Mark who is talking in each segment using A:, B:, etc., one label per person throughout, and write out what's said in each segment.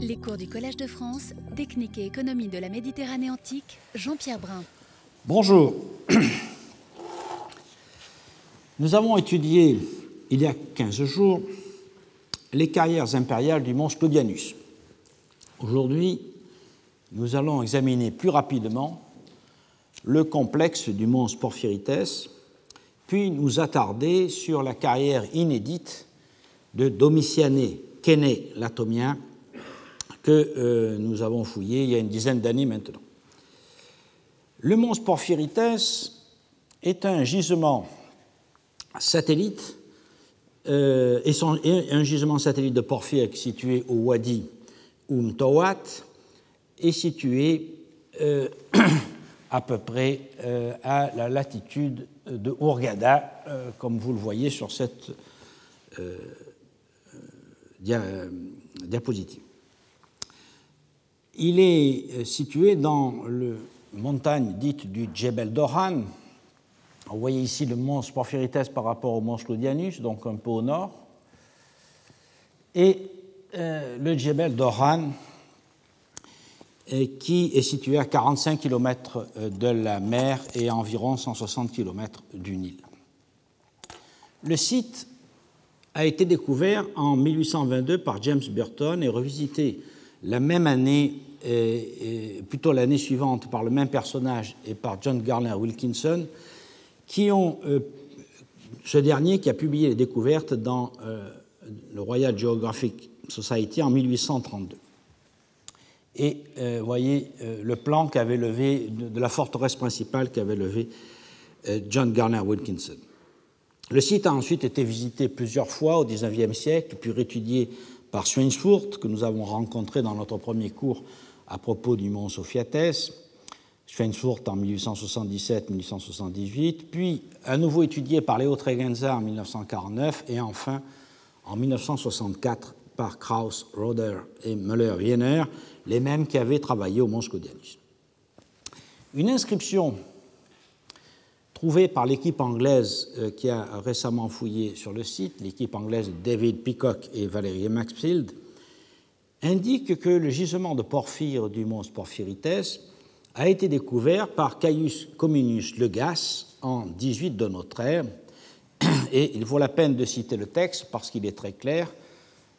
A: Les cours du Collège de France, Technique et économie de la Méditerranée antique, Jean-Pierre Brun.
B: Bonjour. Nous avons étudié il y a 15 jours les carrières impériales du monstre Claudianus. Aujourd'hui, nous allons examiner plus rapidement le complexe du monstre Porphyrites, puis nous attarder sur la carrière inédite de Domitiane Kéné Latomien que euh, nous avons fouillé il y a une dizaine d'années maintenant. Le monstre Porphyrites est un gisement satellite euh, et, un gisement satellite de porphyre situé au Wadi Umtowat est situé euh, à peu près à la latitude de Hurghada, comme vous le voyez sur cette dia, diapositive. Il est situé dans la montagne dite du Djebel Dohan. Vous voyez ici le monstre Porphyrites par rapport au monstre Lodianus, donc un peu au nord. Et le Djebel Dohan qui est situé à 45 km de la mer et à environ 160 km du Nil. Le site a été découvert en 1822 par James Burton et revisité la même année, et, plutôt l'année suivante, par le même personnage et par John Garner Wilkinson, qui ont, euh, ce dernier qui a publié les découvertes dans euh, le Royal Geographic Society en 1832 et euh, voyez le plan qu'avait levé de, la forteresse principale qu'avait levé John Garner Wilkinson. Le site a ensuite été visité plusieurs fois au XIXe siècle, puis réétudié par Swainsfurt, que nous avons rencontré dans notre premier cours à propos du mont Sophiates, Schweinsfurt en 1877-1878, puis à nouveau étudié par Léo Tregenza en 1949 et enfin en 1964 par Krauss, Roder et Müller-Wiener, les mêmes qui avaient travaillé au Mont Scodianus. Une inscription trouvée par l'équipe anglaise euh, qui a récemment fouillé sur le site, l'équipe anglaise David Peacock et Valérie Maxfield, indique que le gisement de porphyre du mont Porphyrites a été découvert par Caius Cominius Legas en 18 de notre ère, et il vaut la peine de citer le texte parce qu'il est très clair.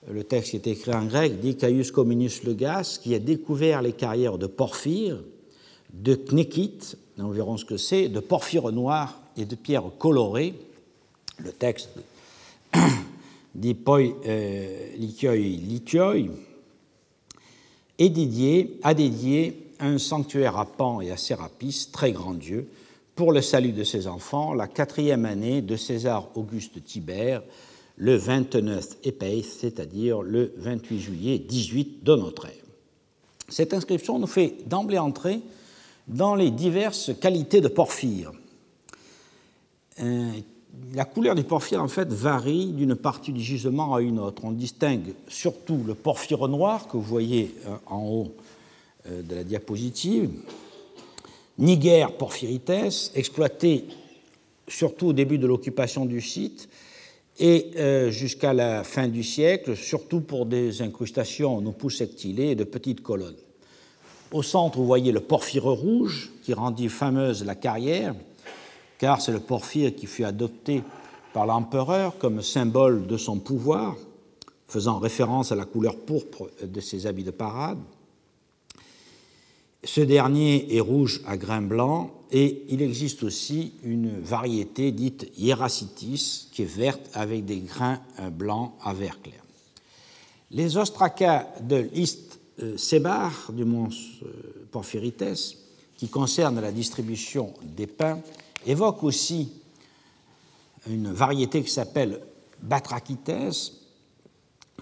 B: Le texte est écrit en grec, dit Caius Cominius Legas, qui a découvert les carrières de porphyre, de knékite, nous verrons ce que c'est, de porphyre noir et de pierres colorées. Le texte dit poi euh, lithioi, dédié, a dédié un sanctuaire à Pan et à Sérapis, très grand Dieu, pour le salut de ses enfants, la quatrième année de César Auguste Tibère, le 29 Epei, c'est-à-dire le 28 juillet 18 de notre ère. Cette inscription nous fait d'emblée entrer dans les diverses qualités de porphyre. Euh, la couleur du porphyre, en fait, varie d'une partie du gisement à une autre. On distingue surtout le porphyre noir, que vous voyez euh, en haut euh, de la diapositive, Niger porphyrites, exploité surtout au début de l'occupation du site, et euh, jusqu'à la fin du siècle, surtout pour des incrustations en sectilées et de petites colonnes. Au centre, vous voyez le porphyre rouge qui rendit fameuse la carrière, car c'est le porphyre qui fut adopté par l'empereur comme symbole de son pouvoir, faisant référence à la couleur pourpre de ses habits de parade. Ce dernier est rouge à grains blancs et il existe aussi une variété dite hieracitis qui est verte avec des grains euh, blancs à vert clair. Les ostracas de l'East euh, Sebar du mont euh, Porphyrites, qui concernent la distribution des pins, évoquent aussi une variété qui s'appelle Batrachites,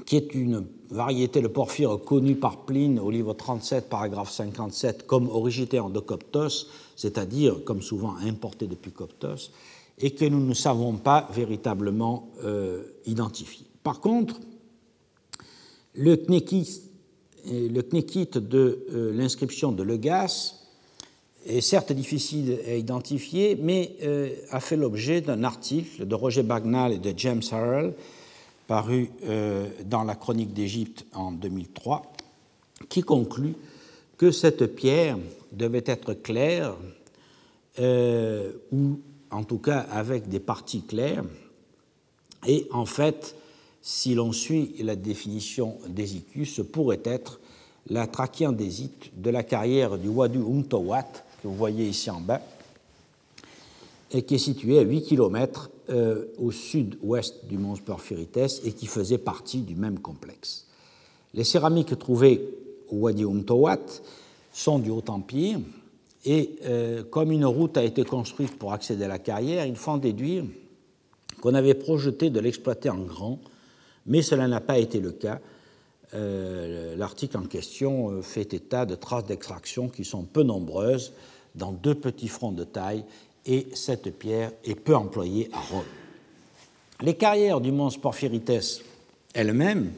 B: qui est une variété de porphyre connue par Pline au livre 37, paragraphe 57, comme originaire de Coptos, c'est-à-dire comme souvent importé depuis Coptos, et que nous ne savons pas véritablement euh, identifier. Par contre, le knékite, le knékite de euh, l'inscription de Legas est certes difficile à identifier, mais euh, a fait l'objet d'un article de Roger Bagnall et de James Harrell paru euh, dans la Chronique d'Égypte en 2003, qui conclut que cette pierre devait être claire, euh, ou en tout cas avec des parties claires, et en fait, si l'on suit la définition d'Hésychus, ce pourrait être la trachyandésite de la carrière du Wadi Umtowat, que vous voyez ici en bas, et qui est située à 8 km euh, au sud-ouest du mont Porphyrites et qui faisait partie du même complexe. Les céramiques trouvées au Wadi Umtowat sont du Haut-Empire et euh, comme une route a été construite pour accéder à la carrière, il faut en déduire qu'on avait projeté de l'exploiter en grand, mais cela n'a pas été le cas. Euh, l'article en question fait état de traces d'extraction qui sont peu nombreuses dans deux petits fronts de taille et cette pierre est peu employée à Rome. Les carrières du mont Porphyrites elles-mêmes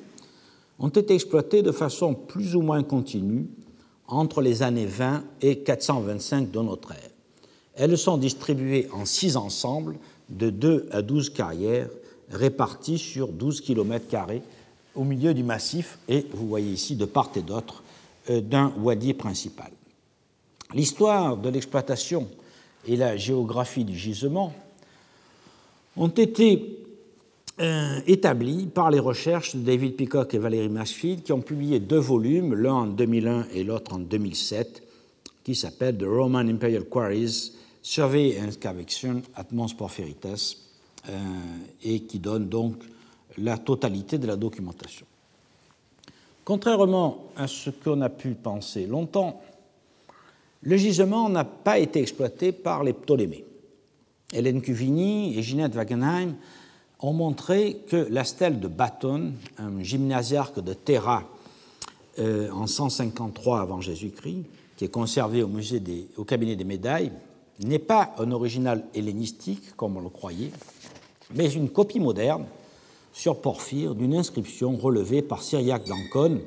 B: ont été exploitées de façon plus ou moins continue entre les années 20 et 425 de notre ère. Elles sont distribuées en six ensembles de 2 à 12 carrières réparties sur 12 km au milieu du massif et vous voyez ici de part et d'autre euh, d'un wadi principal. L'histoire de l'exploitation et la géographie du gisement ont été euh, établies par les recherches de David Peacock et Valérie Masfield qui ont publié deux volumes, l'un en 2001 et l'autre en 2007, qui s'appellent The Roman Imperial Quarries, Survey and Excavation at Mons Porphyrites, euh, et qui donnent donc la totalité de la documentation. Contrairement à ce qu'on a pu penser longtemps, le gisement n'a pas été exploité par les Ptolémées. Hélène Cuvigny et Ginette Wagenheim ont montré que la stèle de Bâton, un gymnasiarque de Terra euh, en 153 avant Jésus-Christ, qui est conservé au, musée au cabinet des médailles, n'est pas un original hellénistique, comme on le croyait, mais une copie moderne sur porphyre d'une inscription relevée par Syriaque d'Ancône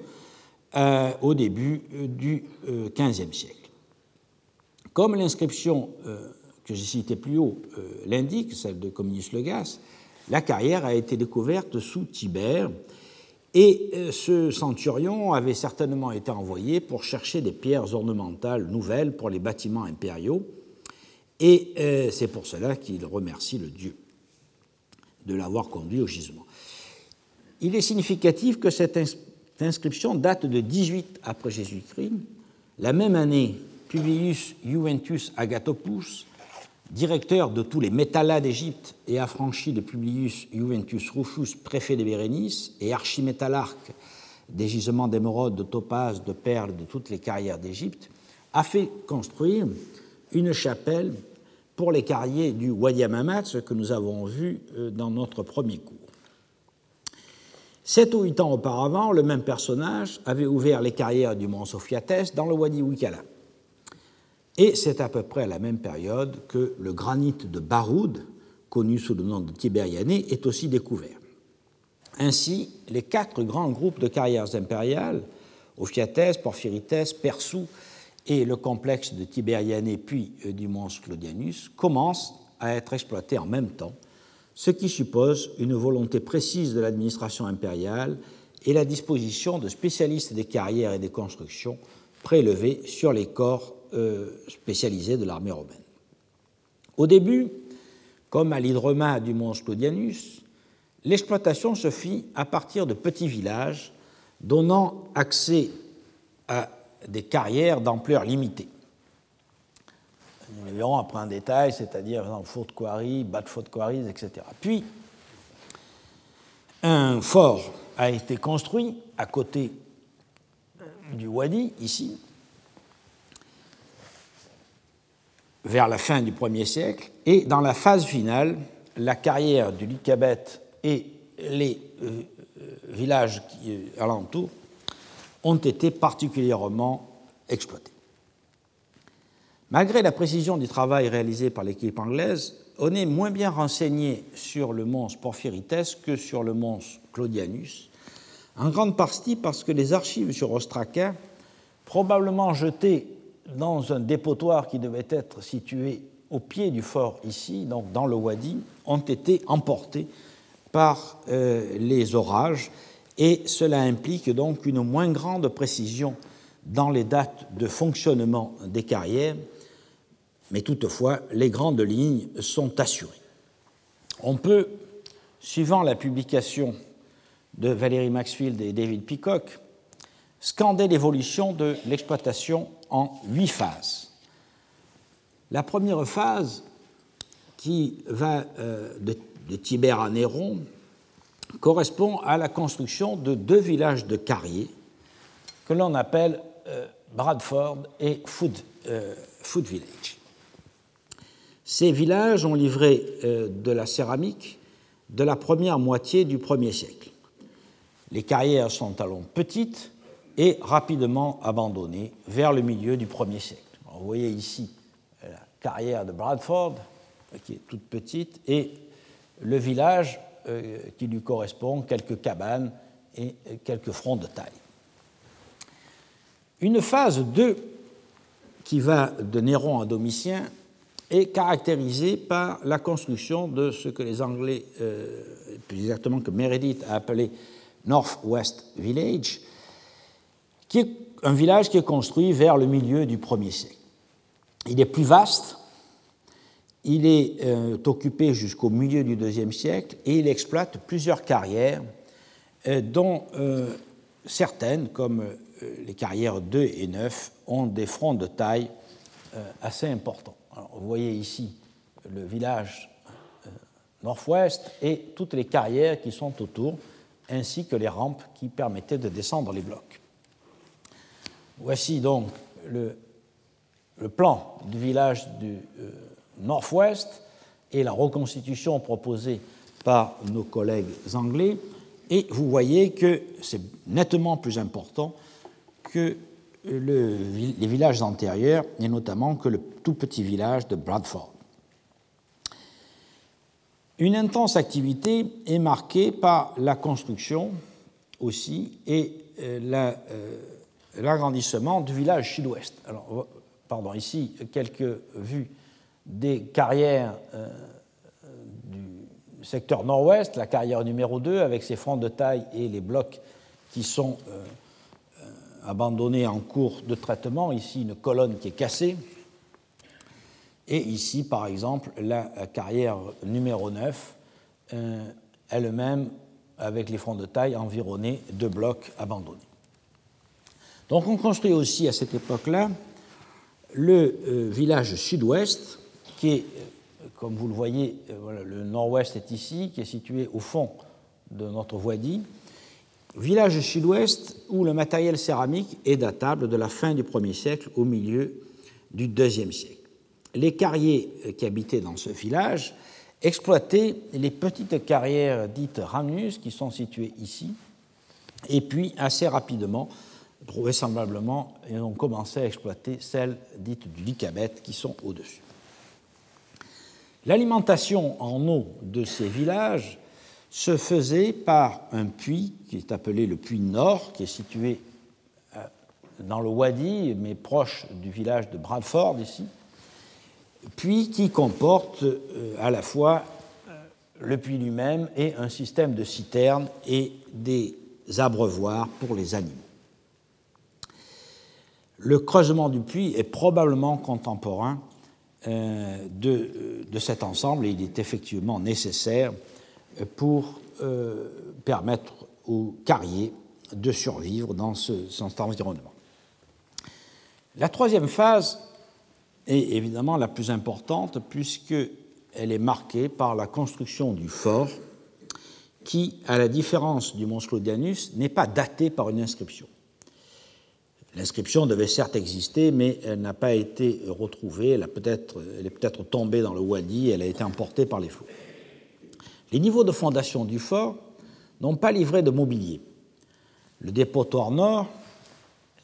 B: euh, au début euh, du XVe siècle. Comme l'inscription euh, que j'ai citée plus haut euh, l'indique, celle de Cominius Legas, la carrière a été découverte sous Tibère et euh, ce centurion avait certainement été envoyé pour chercher des pierres ornementales nouvelles pour les bâtiments impériaux et c'est pour cela qu'il remercie le dieu de l'avoir conduit au gisement. Il est significatif que cette inscription date de 18 après Jésus-Christ, la même année Publius Juventus Agathopus, directeur de tous les métallats d'Égypte et affranchi de Publius Juventus Rufus, préfet de Bérénice, et archimétallarque des gisements d'émeraudes, de topazes, de perles de toutes les carrières d'Égypte, a fait construire une chapelle pour les carriers du Wadi Amamat, ce que nous avons vu euh, dans notre premier cours. Sept ou huit ans auparavant, le même personnage avait ouvert les carrières du mont Sophiates dans le Wadi Wikala. Et c'est à peu près à la même période que le granit de Baroud, connu sous le nom de Tibériané, est aussi découvert. Ainsi, les quatre grands groupes de carrières impériales, Ophiatès, Porphyrites, Persou et le complexe de Tibériané puis euh, du mons Claudianus, commencent à être exploités en même temps, ce qui suppose une volonté précise de l'administration impériale et la disposition de spécialistes des carrières et des constructions prélevés sur les corps euh, spécialisés de l'armée romaine. Au début, comme à l'hydroma du mont Claudianus, l'exploitation se fit à partir de petits villages donnant accès à des carrières d'ampleur limitée. Nous les verrons après en détail, c'est-à-dire dans Fort Quarry, Bad Fort Quarries, etc. Puis, un fort a été construit à côté du Wadi, ici, vers la fin du 1er siècle, et dans la phase finale, la carrière du Lycabet et les euh, euh, villages qui, euh, alentours ont été particulièrement exploités. Malgré la précision du travail réalisé par l'équipe anglaise, on est moins bien renseigné sur le mons Porphyrites que sur le mons Claudianus, en grande partie parce que les archives sur Ostraka, probablement jetées dans un dépotoir qui devait être situé au pied du fort ici, donc dans le Wadi, ont été emportés par euh, les orages et cela implique donc une moins grande précision dans les dates de fonctionnement des carrières, mais toutefois les grandes lignes sont assurées. On peut, suivant la publication de Valérie Maxfield et David Peacock, scander l'évolution de l'exploitation en huit phases. La première phase, qui va euh, de, Tibère à Néron, correspond à la construction de deux villages de carriers que l'on appelle euh, Bradford et Food, euh, Food, Village. Ces villages ont livré de la céramique de la première moitié du 1er siècle. Les carrières sont alors petites et rapidement abandonnées vers le milieu du 1er siècle. vous voyez ici la carrière de Bradford, qui est toute petite, et le village euh, qui lui correspond, quelques cabanes et quelques fronts de taille. Une phase 2 qui va de Néron à Domitien est caractérisée par la construction de ce que les Anglais, euh, plus exactement que Meredith a appelé Northwest Village, qui est un village qui est construit vers le milieu du 1er siècle. Il est plus vaste, il est euh, occupé jusqu'au milieu du IIe siècle et il exploite plusieurs carrières, euh, dont euh, certaines, comme les carrières 2 et 9, ont des fronts de taille assez importants. vous voyez ici le village nord-ouest et toutes les carrières qui sont autour ainsi que les rampes qui permettaient de descendre les blocs. Voici donc le, plan du village du nord-ouest et la reconstitution proposée par nos collègues anglais. Et vous voyez que c'est nettement plus important que les villages antérieurs, et notamment que le tout petit village de Bradford. Une intense activité est marquée par la construction aussi et euh, euh, l'agrandissement du village sud-ouest. Alors, pardon, ici, quelques vues des carrières euh, du secteur nord-ouest, la carrière numéro 2 avec ses fronts de taille et les blocs qui sont abandonnés en cours de traitement. Ici, une colonne qui est cassée. Et ici, par exemple, la carrière numéro 9, euh, elle-même avec les fronts de taille environnés de blocs abandonnés. Donc on construit aussi à cette époque-là le euh, village sud-ouest, qui est, euh, comme vous le voyez, le nord-ouest est ici, qui est situé au fond de notre voie-dit. Village sud-ouest où le matériel céramique est datable de la fin du 1er siècle au milieu du 2e siècle les carriers qui habitaient dans ce village exploitaient les petites carrières dites Ramnus qui sont situées ici, et puis assez rapidement, vraisemblablement, ils ont commencé à exploiter celles dites du Lycabet qui sont au-dessus. L'alimentation en eau de ces villages se faisait par un puits qui est appelé le puits Nord, qui est situé euh, dans le Wadi, mais proche du village de Bradford ici, puis qui comporte euh, à la fois euh, le puits lui-même et un système de citernes et des abreuvoirs pour les animaux. Le creusement du puits est probablement contemporain euh, de, cet ensemble et il est effectivement nécessaire pour permettre aux carriers de survivre dans, ce, cet environnement. La troisième phase est évidemment la plus importante puisqu'elle est marquée par la construction du fort qui, à la différence du Mont Sclodianus, n'est pas daté par une inscription. L'inscription devait certes exister, mais elle n'a pas été retrouvée, elle, peut elle est peut-être tombée dans le Wadi, elle a été emportée par les flots. Les niveaux de fondation du fort n'ont pas livré de mobilier. Le dépotoir nord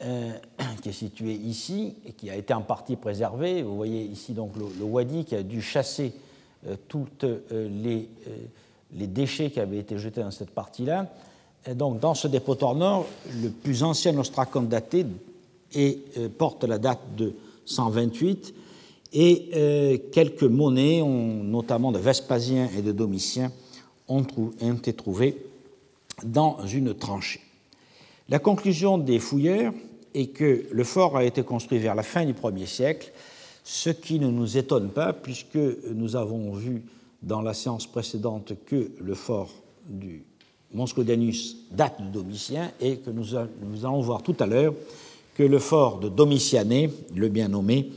B: euh, qui est situé ici et qui a été en partie préservé. Vous voyez ici donc le, Wadi qui a dû chasser euh, tous euh, les, les, déchets qui avaient été jetés dans cette partie-là. Et donc dans ce dépotoir nord, le plus ancien ostracon daté et, porte la date de 128 et quelques monnaies, notamment de Vespasien et de Domitien, ont, ont été trouvées dans une tranchée. La conclusion des fouilleurs est que le fort a été construit vers la fin du 1er siècle, ce qui ne nous étonne pas puisque nous avons vu dans la séance précédente que le fort du Monscodianus date de Domitien et que nous, allons voir tout à l'heure que le fort de Domitiané, le bien nommé,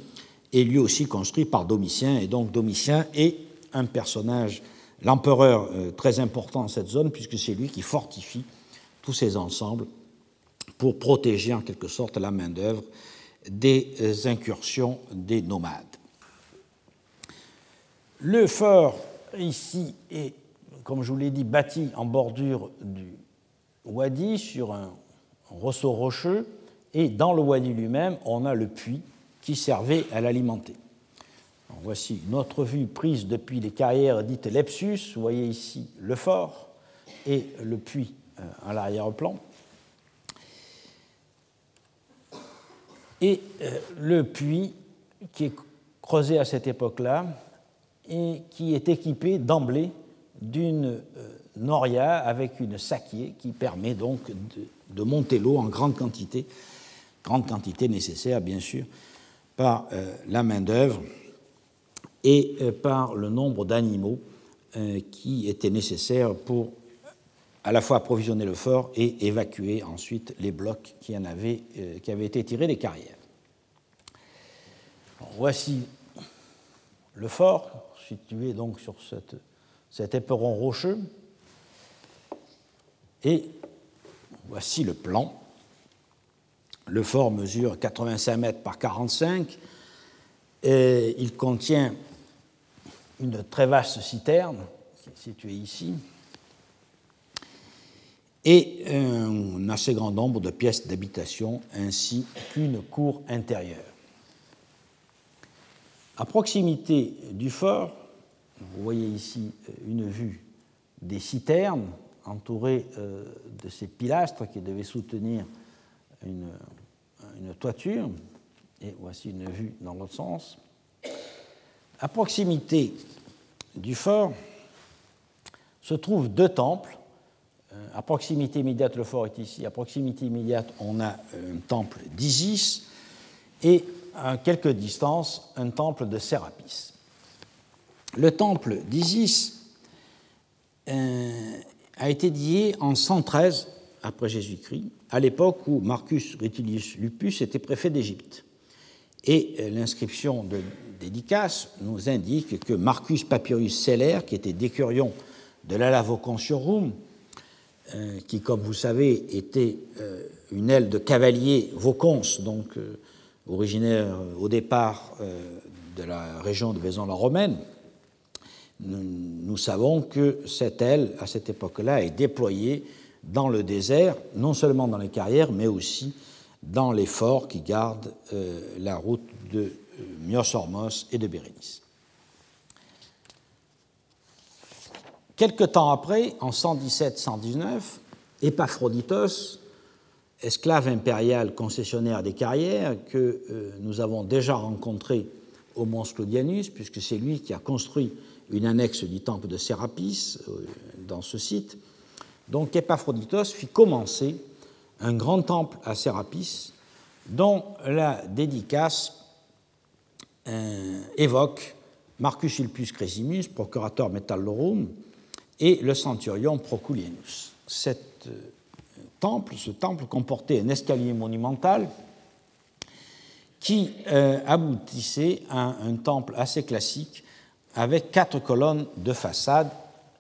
B: est lui aussi construit par Domitien et donc Domitien est un personnage, l'empereur euh, très important dans cette zone puisque c'est lui qui fortifie tous ces ensembles pour protéger en quelque sorte la main-d'œuvre des euh, incursions des nomades. Le fort ici est comme je vous l'ai dit, bâti en bordure du wadi sur un ressaut rocheux, et dans le wadi lui-même, on a le puits qui servait à l'alimenter. Voici une autre vue prise depuis les carrières dites Lepsus. Vous voyez ici le fort et le puits euh, à l'arrière-plan. Et euh, le puits qui est creusé à cette époque-là et qui est équipé d'emblée d'une euh, noria avec une sakié qui permet donc de, monter l'eau en grande quantité, grande quantité nécessaire bien sûr par euh, la main-d'œuvre et euh, par le nombre d'animaux qui étaient nécessaires pour à la fois approvisionner le fort et évacuer ensuite les blocs qui, en avaient, qui avaient été tirés des carrières. voici le fort situé donc sur cette cet éperon rocheux. Et voici le plan. Le fort mesure 85 mètres par 45 et il contient une très vaste citerne située ici et un assez grand nombre de pièces d'habitation ainsi qu'une cour intérieure. À proximité du fort, vous voyez ici euh, une vue des citernes entourées euh, de ces pilastres qui devaient soutenir une, toiture. Et voici une vue dans l'autre sens. À proximité du fort se trouvent deux temples. Euh, à proximité immédiate, le fort est ici. À proximité immédiate, on a un temple d'Isis et à quelques distances, un temple de Sérapis. Le temple d'Isis euh, a été dédié en 113 après Jésus-Christ, à l'époque où Marcus Rutilius Lupus était préfet d'Égypte. Et euh, l'inscription de dédicace nous indique que Marcus Papyrus Celer, qui était décurion de l'Alavocontium, euh, qui, comme vous savez, était une aile de cavalier voconce, donc originaire au départ de la région de Vaison-la-Romaine, nous, savons que cette aile, à cette époque-là, est déployée dans le désert, non seulement dans les carrières, mais aussi dans les forts qui gardent euh, la route de euh, Myosormos et de Bérénice. Quelque temps après, en 117-119, Épaphroditos, esclave impérial concessionnaire des carrières, que euh, nous avons déjà rencontré au Mont Sclodianus, puisque c'est lui qui a construit une annexe du temple de Sérapis euh, dans ce site. Donc Epaphroditos fit commencer un grand temple à Sérapis dont la dédicace euh, évoque Marcus Ulpius Cresimus, procurateur Metallorum, et le centurion Proculienus. Euh, ce temple comportait un escalier monumental qui aboutissait à un temple assez classique avec quatre colonnes de façade.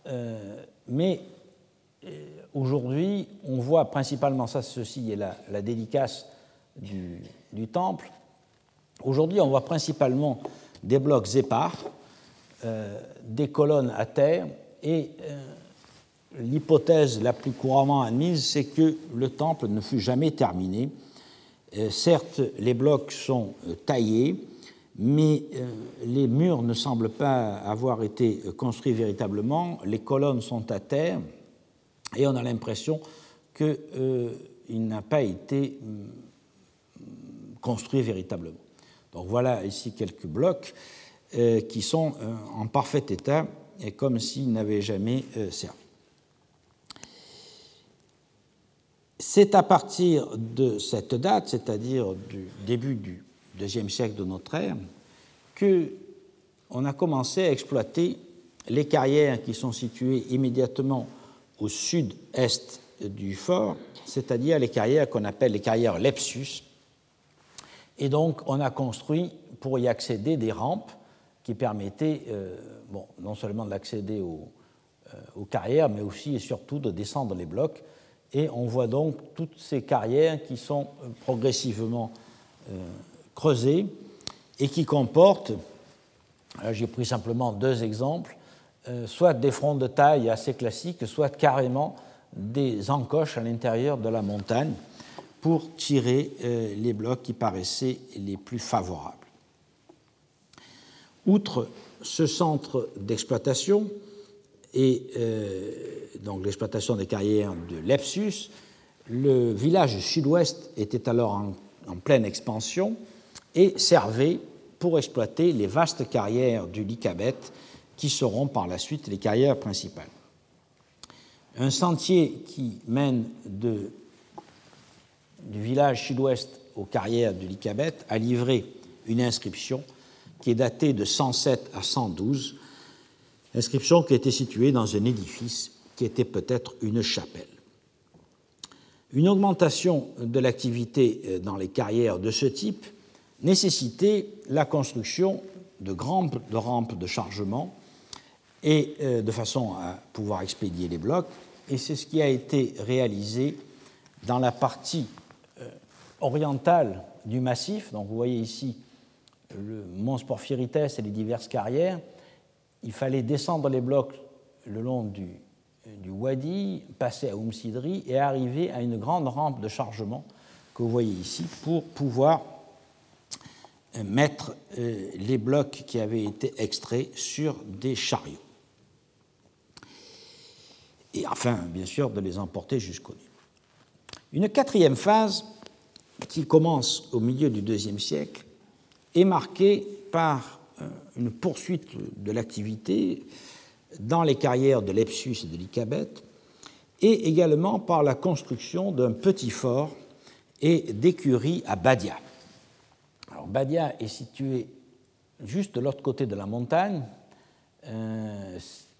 B: Euh, mais euh, aujourd'hui, on voit principalement, ça, ceci est la, la dédicace du, temple. Aujourd'hui, on voit principalement des blocs épars, euh, des colonnes à terre, et l'hypothèse la plus couramment admise, c'est que le temple ne fut jamais terminé. certes, les blocs sont taillés, mais euh, les murs ne semblent pas avoir été construits véritablement, les colonnes sont à terre, et on a l'impression qu'il euh, n'a pas été mm, construit véritablement. Donc voilà ici quelques blocs euh, qui sont en parfait état et comme s'ils n'avaient jamais servi. C'est à partir de cette date, c'est-à-dire du début du deuxième siècle de notre ère, que on a commencé à exploiter les carrières qui sont situées immédiatement au sud-est du fort, c'est-à-dire les carrières qu'on appelle les carrières Lepsus. Et donc, on a construit pour y accéder des rampes qui permettaient euh, bon, non seulement d'accéder aux, euh, aux, carrières, mais aussi et surtout de descendre les blocs. Et on voit donc toutes ces carrières qui sont euh, creusées et qui comportent, j'ai pris simplement deux exemples, soit des fronts de taille assez classiques, soit carrément des encoches à l'intérieur de la montagne pour tirer les blocs qui paraissaient les plus favorables. Outre ce centre d'exploitation et euh, donc l'exploitation des carrières de Lepsus, le village sud-ouest était alors en, pleine expansion et servait pour exploiter les vastes carrières du Lycabet qui seront par la suite les carrières principales. Un sentier qui mène du village sud-ouest aux carrières du Lycabet a livré une inscription qui est daté de 107 à 112, inscription qui était située dans un édifice qui était peut-être une chapelle. Une augmentation de l'activité euh, dans les carrières de ce type nécessitait la construction de grandes de rampes de chargement et euh, de façon à pouvoir expédier les blocs, et c'est ce qui a été réalisé dans la partie euh, orientale du massif. Donc vous voyez ici le Mons Porphyrites et les diverses carrières, il fallait descendre les blocs le long du, du Wadi, passer à Oumsidri et arriver à une grande rampe de chargement que vous voyez ici pour pouvoir euh, mettre euh, les blocs qui avaient été extraits sur des chariots. Et enfin, bien sûr, de les emporter jusqu'au Nil. Une quatrième phase qui commence au milieu du deuxième siècle est marqué par euh, une poursuite de l'activité dans les carrières de Lepsus et de l'Icabet, et également par la construction d'un petit fort et d'écuries à Badia. Badia est situé juste de l'autre côté de la montagne. Euh,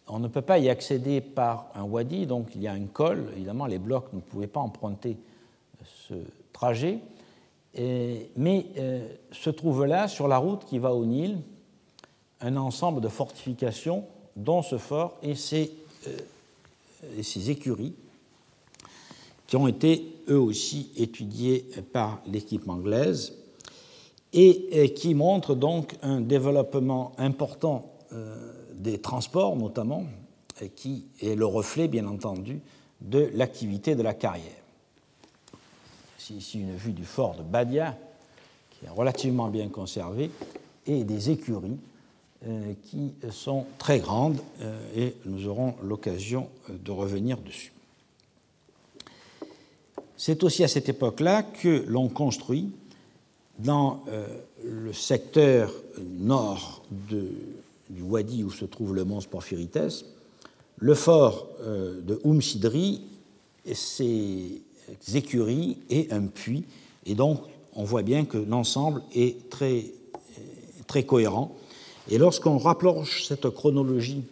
B: on ne peut pas y accéder par un wadi, donc il y a un col. Évidemment, les blocs ne pouvaient pas emprunter ce trajet mais euh, se trouve là, sur la route qui va au Nil, un ensemble de fortifications, dont ce fort et ses, euh, et ses écuries, qui ont été eux aussi étudiés par l'équipe anglaise et, qui montrent donc un développement important euh, des transports notamment, qui est le reflet bien entendu de l'activité de la carrière ici une vue du fort de Badia, qui est relativement bien conservé, et des écuries euh, qui sont très grandes, euh, et nous aurons l'occasion euh, de revenir dessus. C'est aussi à cette époque-là que l'on construit dans le secteur nord du Wadi où se trouve le mont Porphyrites, le fort de Oumsidri et ses écuries et un puits. Et donc, on voit bien que l'ensemble est très, très cohérent. Et lorsqu'on rapproche cette chronologie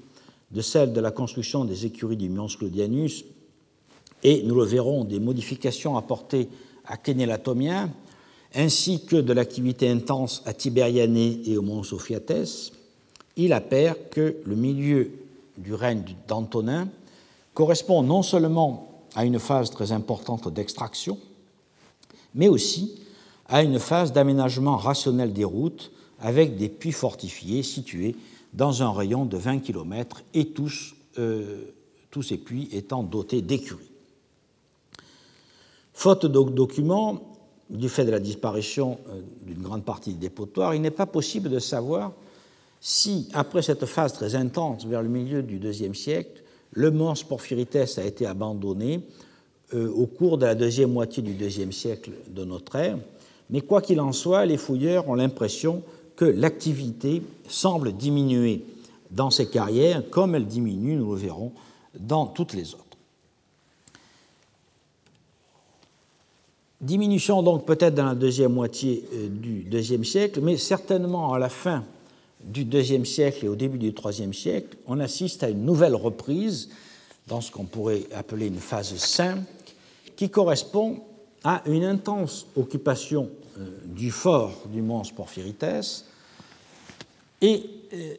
B: de celle de la construction des écuries du Mons Claudianus, et nous le verrons, des modifications apportées à Kénélatomien, ainsi que de l'activité intense à Tibériané et au Mont Sophiates, il apparaît que le milieu du règne d'Antonin correspond non seulement à une phase très importante d'extraction, mais aussi à une phase d'aménagement rationnel des routes avec des puits fortifiés situés dans un rayon de 20 km et tous, euh, tous ces puits étant dotés d'écuries. Faute de documents, du fait de la disparition euh, d'une grande partie des dépotoirs, il n'est pas possible de savoir si, après cette phase très intense vers le milieu du IIe siècle, le mons Porphyrites a été abandonné euh, au cours de la deuxième moitié du deuxième siècle de notre ère, mais quoi qu'il en soit, les fouilleurs ont l'impression que l'activité semble diminuer dans ces carrières, comme elle diminue, nous le verrons, dans toutes les autres. Diminution donc peut-être dans la deuxième moitié euh, du deuxième siècle, mais certainement à la fin du deuxième siècle et au début du troisième siècle, on assiste à une nouvelle reprise dans ce qu'on pourrait appeler une phase 5, qui correspond à une intense occupation euh, du fort du Mons Porphyrites et euh,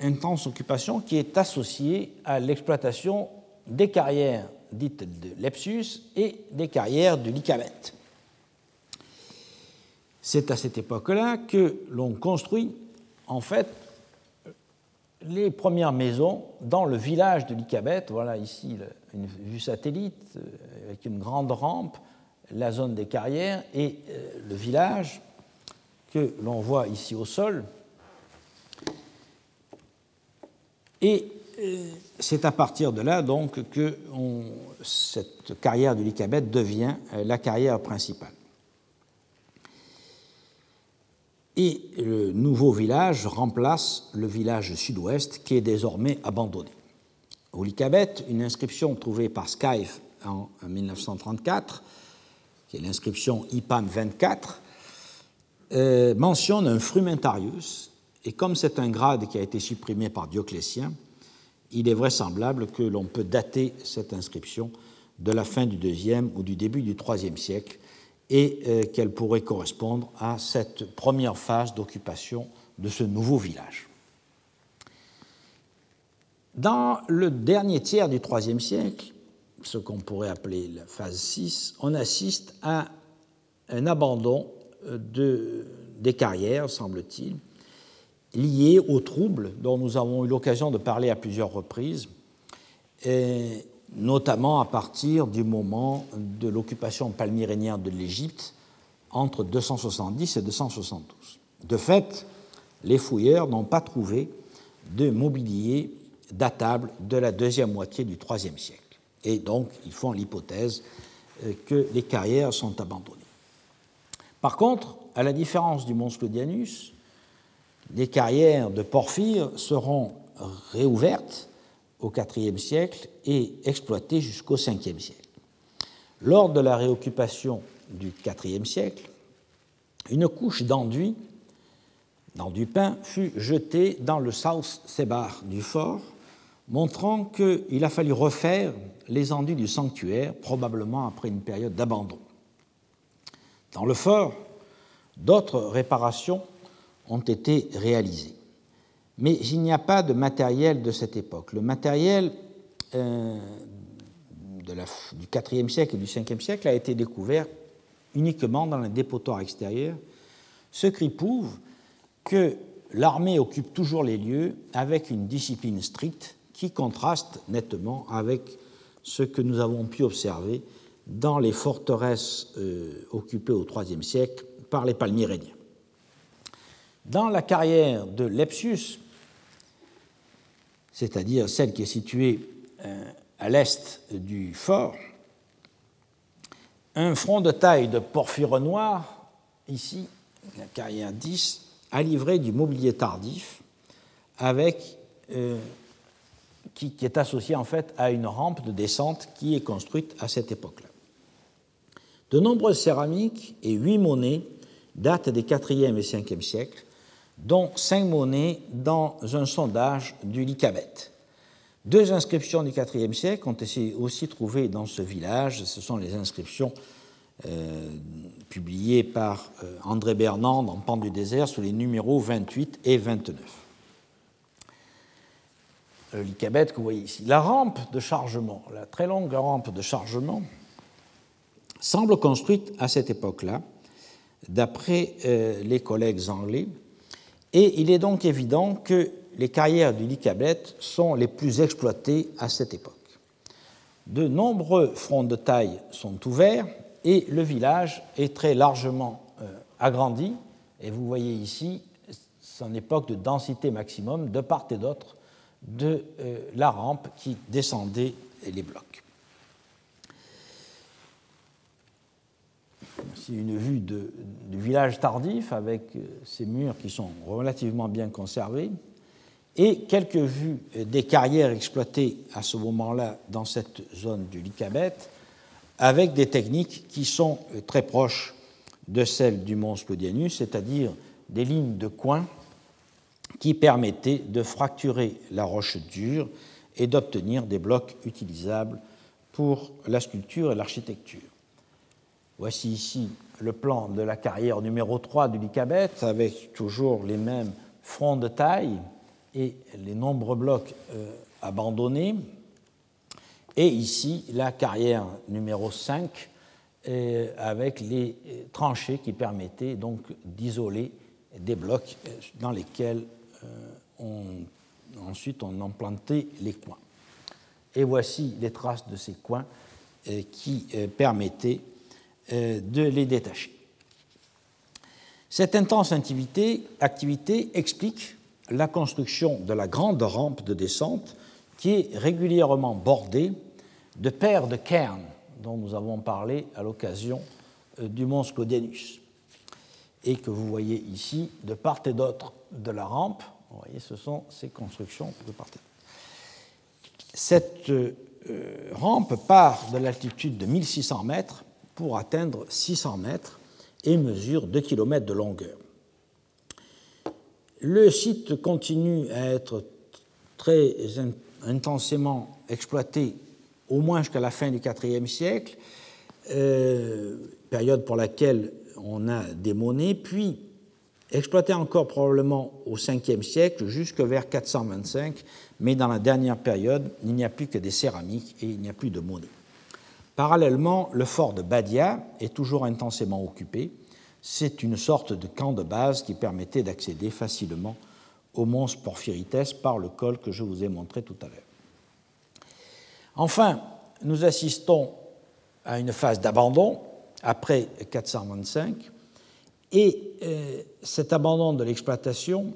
B: intense occupation qui est associée à l'exploitation des carrières dites de Lepsus et des carrières de Lycabette. C'est à cette époque-là que l'on construit en fait les premières maisons dans le village de Lycabette. Voilà ici une vue satellite euh, avec une grande rampe, la zone des carrières et euh, le village que l'on voit ici au sol. Euh, c'est à partir de là donc que cette carrière du Lycabette devient euh, la carrière principale. Et le nouveau village remplace le village sud-ouest qui est désormais abandonné. Au Lycabette, une inscription trouvée par Skyfe en 1934, qui est l'inscription IPAM 24, euh, mentionne un frumentarius, et comme c'est un grade qui a été supprimé par Dioclétien, il est vraisemblable que l'on peut dater cette inscription de la fin du deuxième ou du début du troisième siècle et euh, qu'elle pourrait correspondre à cette première phase d'occupation de ce nouveau village. Dans le dernier tiers du troisième siècle, ce qu'on pourrait appeler la phase 6, on assiste à un abandon euh, de, des carrières, semble-t-il, liées aux troubles dont nous avons eu l'occasion de parler à plusieurs reprises, notamment à partir du moment de l'occupation palmyrénienne de l'Égypte entre 270 et 272. De fait, les fouilleurs n'ont pas trouvé de mobilier datable de la deuxième moitié du IIIe siècle. Et donc, ils font l'hypothèse euh, que les carrières sont abandonnées. Par contre, à la différence du mont Sclodianus, les carrières de Porphyre seront réouvertes au IVe siècle et exploitées jusqu'au Ve siècle. Lors de la réoccupation du IVe siècle, une couche d'enduit, d'enduit peint, fut jetée dans le South Sebar du fort, montrant qu'il a fallu refaire les enduits du sanctuaire, probablement après une période d'abandon. Dans le fort, d'autres réparations ont été réalisés. Mais il n'y a pas de matériel de cette époque. Le matériel euh, du IVe siècle et du Ve siècle a été découvert uniquement dans les dépotoirs extérieurs, ce qui prouve que l'armée occupe toujours les lieux avec une discipline stricte qui contraste nettement avec ce que nous avons pu observer dans les forteresses euh, occupées au IIIe siècle par les palmyréniens. Dans la carrière de Lepsius, c'est-à-dire celle qui est située euh, à l'est du fort, un front de taille de porphyre noir, ici, la carrière 10, a livré du mobilier tardif avec, euh, qui, est associé en fait à une rampe de descente qui est construite à cette époque-là. De nombreuses céramiques et huit monnaies datent des 4e et 5e siècles dont cinq monnaies dans un sondage du Lycabet. Deux inscriptions du IVe siècle ont été aussi trouvées dans ce village. Ce sont les inscriptions euh, publiées par euh, André Bernand dans Pan du désert sous les numéros 28 et 29. Le Lycabet que vous voyez ici. La rampe de chargement, la très longue rampe de chargement, semble construite à cette époque-là, d'après euh, les collègues anglais, et il est donc évident que les carrières du Lycabet sont les plus exploitées à cette époque. De nombreux fronts de taille sont ouverts et le village est très largement euh, agrandi. Et vous voyez ici son époque de densité maximum de part et d'autre de euh, la rampe qui descendait les blocs. Une vue du village tardif avec euh, ces murs qui sont relativement bien conservés et quelques vues des carrières exploitées à ce moment-là dans cette zone du Lycabet avec des techniques qui sont très proches de celles du mont Sclodianus, c'est-à-dire des lignes de coin qui permettaient de fracturer la roche dure et d'obtenir des blocs utilisables pour la sculpture et l'architecture. Voici ici le plan de la carrière numéro 3 du Lycabette avec toujours les mêmes fronts de taille et les nombreux blocs euh, abandonnés. Et ici, la carrière numéro 5 euh, avec les euh, tranchées qui permettaient donc d'isoler des blocs dans lesquels ensuite on implantait les coins. Et voici les traces de ces coins qui permettaient de les détacher. Cette intense activité, explique la construction de la grande rampe de descente qui est régulièrement bordée de paires de cairns dont nous avons parlé à l'occasion euh, du mont et que vous voyez ici de part et d'autre de la rampe. Vous voyez, ce sont ces constructions de part et d'autre. Cette euh, rampe part de l'altitude de 1600 mètres pour atteindre 600 mètres et mesure 2 km de longueur. Le site continue à être très intensément exploité au moins jusqu'à la fin du IVe siècle, euh, période pour laquelle on a des monnaies, puis exploité encore probablement au Ve siècle jusque vers 425, mais dans la dernière période, il n'y a plus que des céramiques et il n'y a plus de monnaie. Parallèlement, le fort de Badia est toujours intensément occupé c'est une sorte de camp de base qui permettait d'accéder facilement au mons Porphyrites par le col que je vous ai montré tout à l'heure. Enfin, nous assistons à une phase d'abandon après 425, et euh, cet abandon de l'exploitation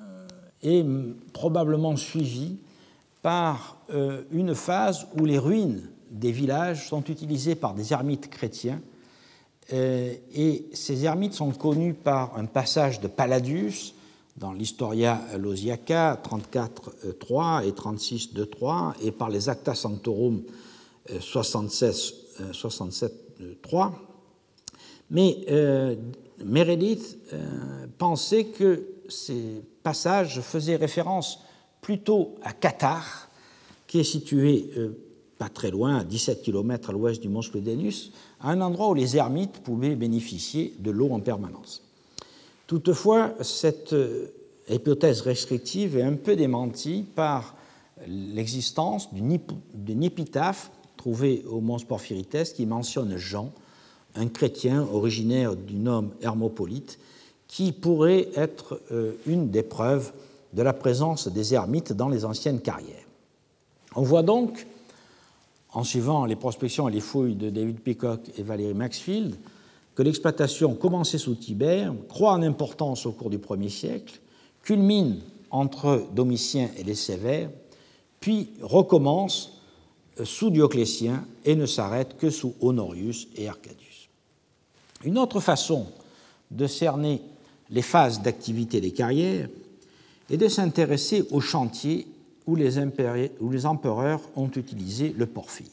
B: euh, est probablement suivi par euh, une phase où les ruines des villages sont utilisées par des ermites chrétiens euh, et ces ermites sont connus par un passage de Palladius dans l'Historia Losiaca 34.3 et 36.2.3 et par les Acta Sanctorum 67.3. Euh, Mais euh, Meredith pensait que ces passages faisaient référence plutôt à Qatar, qui est situé pas très loin, à 17 km à l'ouest du mont Scludenius, à un endroit où les ermites pouvaient bénéficier de l'eau en permanence. Toutefois, cette euh, hypothèse restrictive est un peu démentie par l'existence d'une épitaphe trouvée au mont Porphyrites qui mentionne Jean, un chrétien originaire du nom Hermopolite, qui pourrait être euh, une des preuves de la présence des ermites dans les anciennes carrières. On voit donc en suivant les prospections et les fouilles de David Peacock et Valérie Maxfield, que l'exploitation commencée sous Tibère croît en importance au cours du Ier siècle, culmine entre Domitien et les Sévères, puis recommence sous Dioclétien et ne s'arrête que sous Honorius et Arcadius. Une autre façon de cerner les phases d'activité des carrières est de s'intéresser aux chantiers où les, empereurs ont utilisé le porphyre.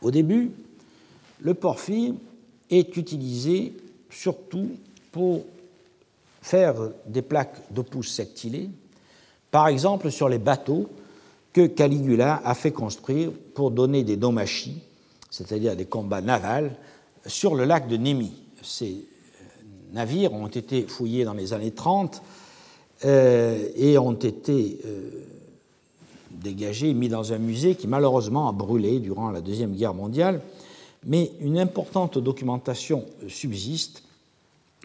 B: Au début, le porphyre est utilisé surtout pour faire des plaques d'opus sectilés, par exemple sur les bateaux que Caligula a fait construire pour donner des domachis, c'est-à-dire des combats navals, sur le lac de Némi. Ces euh, navires ont été fouillés dans les années 30 euh, et ont été euh, dégagé et mis dans un musée qui malheureusement a brûlé durant la Deuxième Guerre mondiale, mais une importante documentation subsiste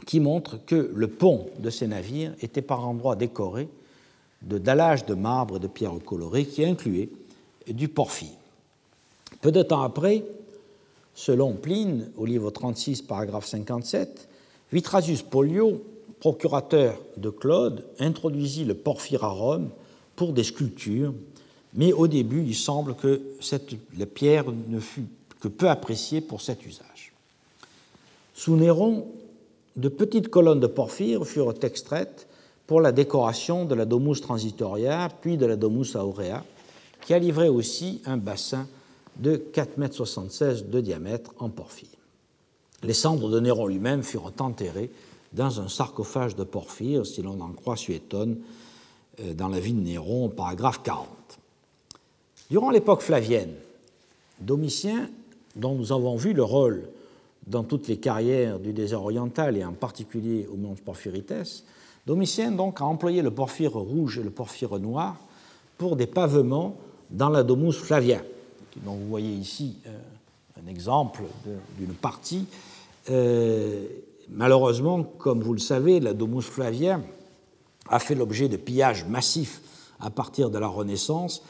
B: qui montre que le pont de ces navires était par endroits décoré de dallages de marbre et de pierres colorées qui incluaient du porphyre. Peu de temps après, selon Pline, au livre 36, paragraphe 57, Vitrasius Polio, procurateur de Claude, introduisit le porphyre à Rome pour des sculptures mais au début, il semble que la pierre ne fut que peu appréciée pour cet usage. Sous Néron, de petites colonnes de porphyre furent extraites pour la décoration de la Domus Transitoria, puis de la Domus Aurea, qui a livré aussi un bassin de 4,76 m de diamètre en porphyre. Les cendres de Néron lui-même furent enterrées dans un sarcophage de porphyre, si l'on en croit Suétone, euh, dans la vie de Néron, paragraphe 40. Durant l'époque flavienne, Domitien, dont nous avons vu le rôle dans toutes les carrières du désert oriental et en particulier au mont Porphyrites, Domitien donc a employé le porphyre rouge et le porphyre noir pour des pavements dans la Domus Flavia, dont vous voyez ici euh, un exemple d'une partie. Euh, malheureusement, comme vous le savez, la Domus Flavia a fait l'objet de pillages massifs à partir de la Renaissance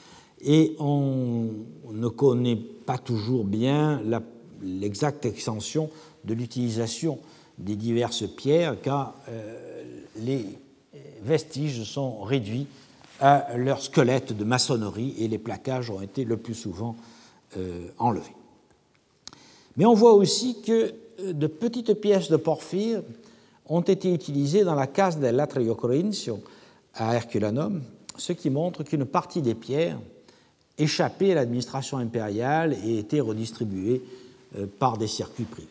B: et on ne connaît pas toujours bien l'exacte extension de l'utilisation des diverses pierres car euh, les vestiges sont réduits à leur squelette de maçonnerie et les plaquages ont été le plus souvent euh, enlevés. Mais on voit aussi que euh, de petites pièces de porphyre ont été utilisées dans la case de l'Atrio Corinthio à Herculanum, ce qui montre qu'une partie des pierres échappait à l'administration impériale et était redistribuée euh, par des circuits privés.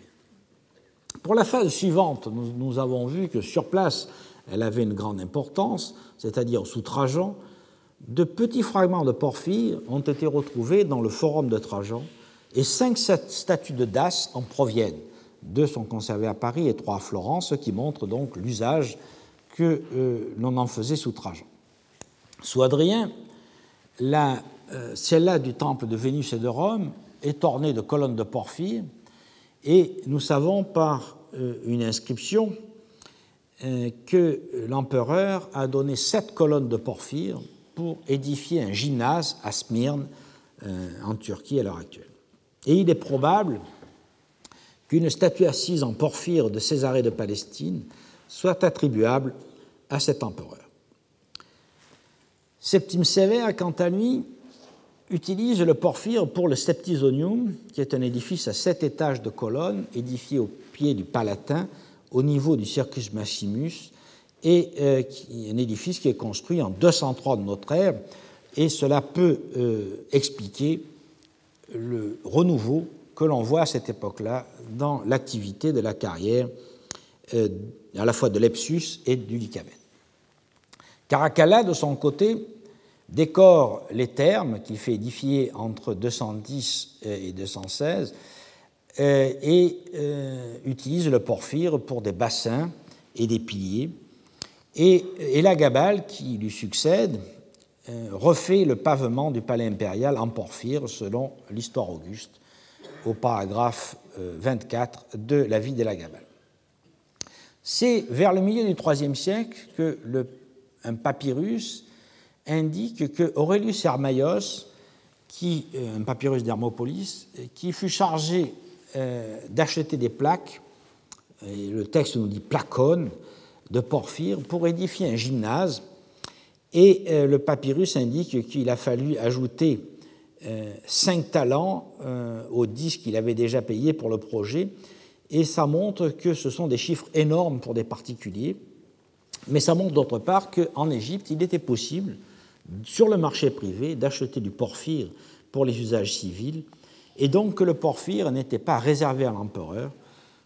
B: Pour la phase suivante, nous, avons vu que sur place, elle avait une grande importance, c'est-à-dire sous Trajan, de petits fragments de porphyre ont été retrouvés dans le forum de Trajan et cinq statues de Das en proviennent. Deux sont conservées à Paris et trois à Florence, ce qui montre donc l'usage que euh, l'on en faisait sous Trajan. Sous Adrien, la celle-là du temple de Vénus et de Rome est ornée de colonnes de porphyre et nous savons par euh, une inscription que l'empereur a donné sept colonnes de porphyre pour édifier un gymnase à Smyrne, en Turquie à l'heure actuelle. Et il est probable qu'une statue assise en porphyre de Césarée de Palestine soit attribuable à cet empereur. Septime Sévère, quant à lui, utilise le porphyre pour le Septisonium, qui est un édifice à sept étages de colonnes, édifié au pied du Palatin, au niveau du Circus Maximus, et euh, un édifice qui est construit en 203 de notre ère, et cela peut euh, expliquer le renouveau que l'on voit à cette époque-là dans l'activité de la carrière euh, à la fois de Lepsus et du Lycabène. Caracalla, de son côté, décore les termes qu'il fait édifier entre 210 et 216 euh, et euh, utilise le porphyre pour des bassins et des piliers. Et Elagabal, qui lui succède, refait le pavement du palais impérial en porphyre selon l'histoire auguste au paragraphe 24 euh, de la vie de la Gabale. C'est vers le milieu du IIIe siècle que un papyrus indique que Aurelius Hermaios, qui, euh, un papyrus d'Hermopolis, qui fut chargé euh, d'acheter des plaques, le texte nous dit placones, de porphyre, pour édifier un gymnase. Et le papyrus indique qu'il a fallu ajouter 5 euh, talents euh, aux 10 qu'il avait déjà payés pour le projet, et ça montre que ce sont des chiffres énormes pour des particuliers, mais ça montre d'autre part qu'en Égypte, il était possible, sur le marché privé, d'acheter du porphyre pour les usages civils, et donc que le porphyre n'était pas réservé à l'empereur,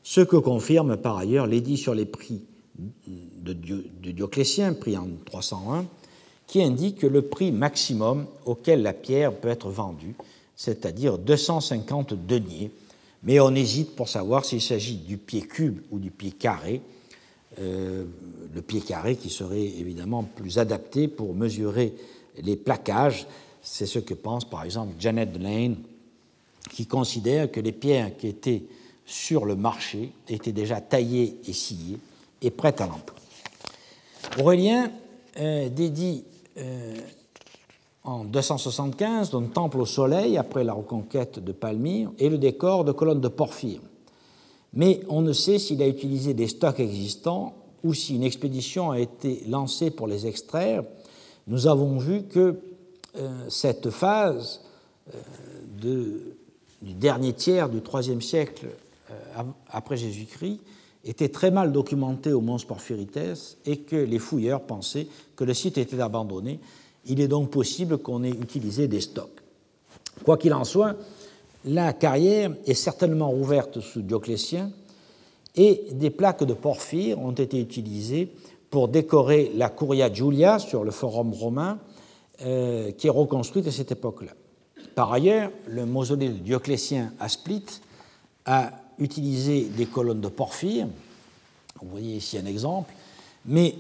B: ce que confirme par ailleurs l'édit sur les prix de Dioclétien, pris en 301, qui indique le prix maximum auquel la pierre peut être vendue, c'est-à-dire 250 deniers, mais on hésite pour savoir s'il s'agit du pied cube ou du pied carré, euh, le pied carré qui serait évidemment plus adapté pour mesurer les plaquages. C'est ce que pense par exemple Janet Lane, qui considère que les pierres qui étaient sur le marché étaient déjà taillées et sciées et prêtes à l'emploi. Aurélien euh, dédie euh, en 275 d'un temple au soleil après la reconquête de Palmyre et le décor de colonnes de porphyre. Mais on ne sait s'il a utilisé des stocks existants ou si une expédition a été lancée pour les extraire. Nous avons vu que euh, cette phase euh, du dernier tiers du IIIe siècle après Jésus-Christ était très mal documenté au Mons Porphyrites et que les fouilleurs pensaient que le site était abandonné. Il est donc possible qu'on ait utilisé des stocks. Quoi qu'il en soit, la carrière est certainement ouverte sous Dioclétien et des plaques de porphyre ont été utilisées pour décorer la Curia Julia sur le forum romain euh, qui est reconstruite à cette époque-là. Par ailleurs, le mausolée de Dioclétien à Split a utilisé des colonnes de porphyre. Vous voyez ici un exemple. Mais,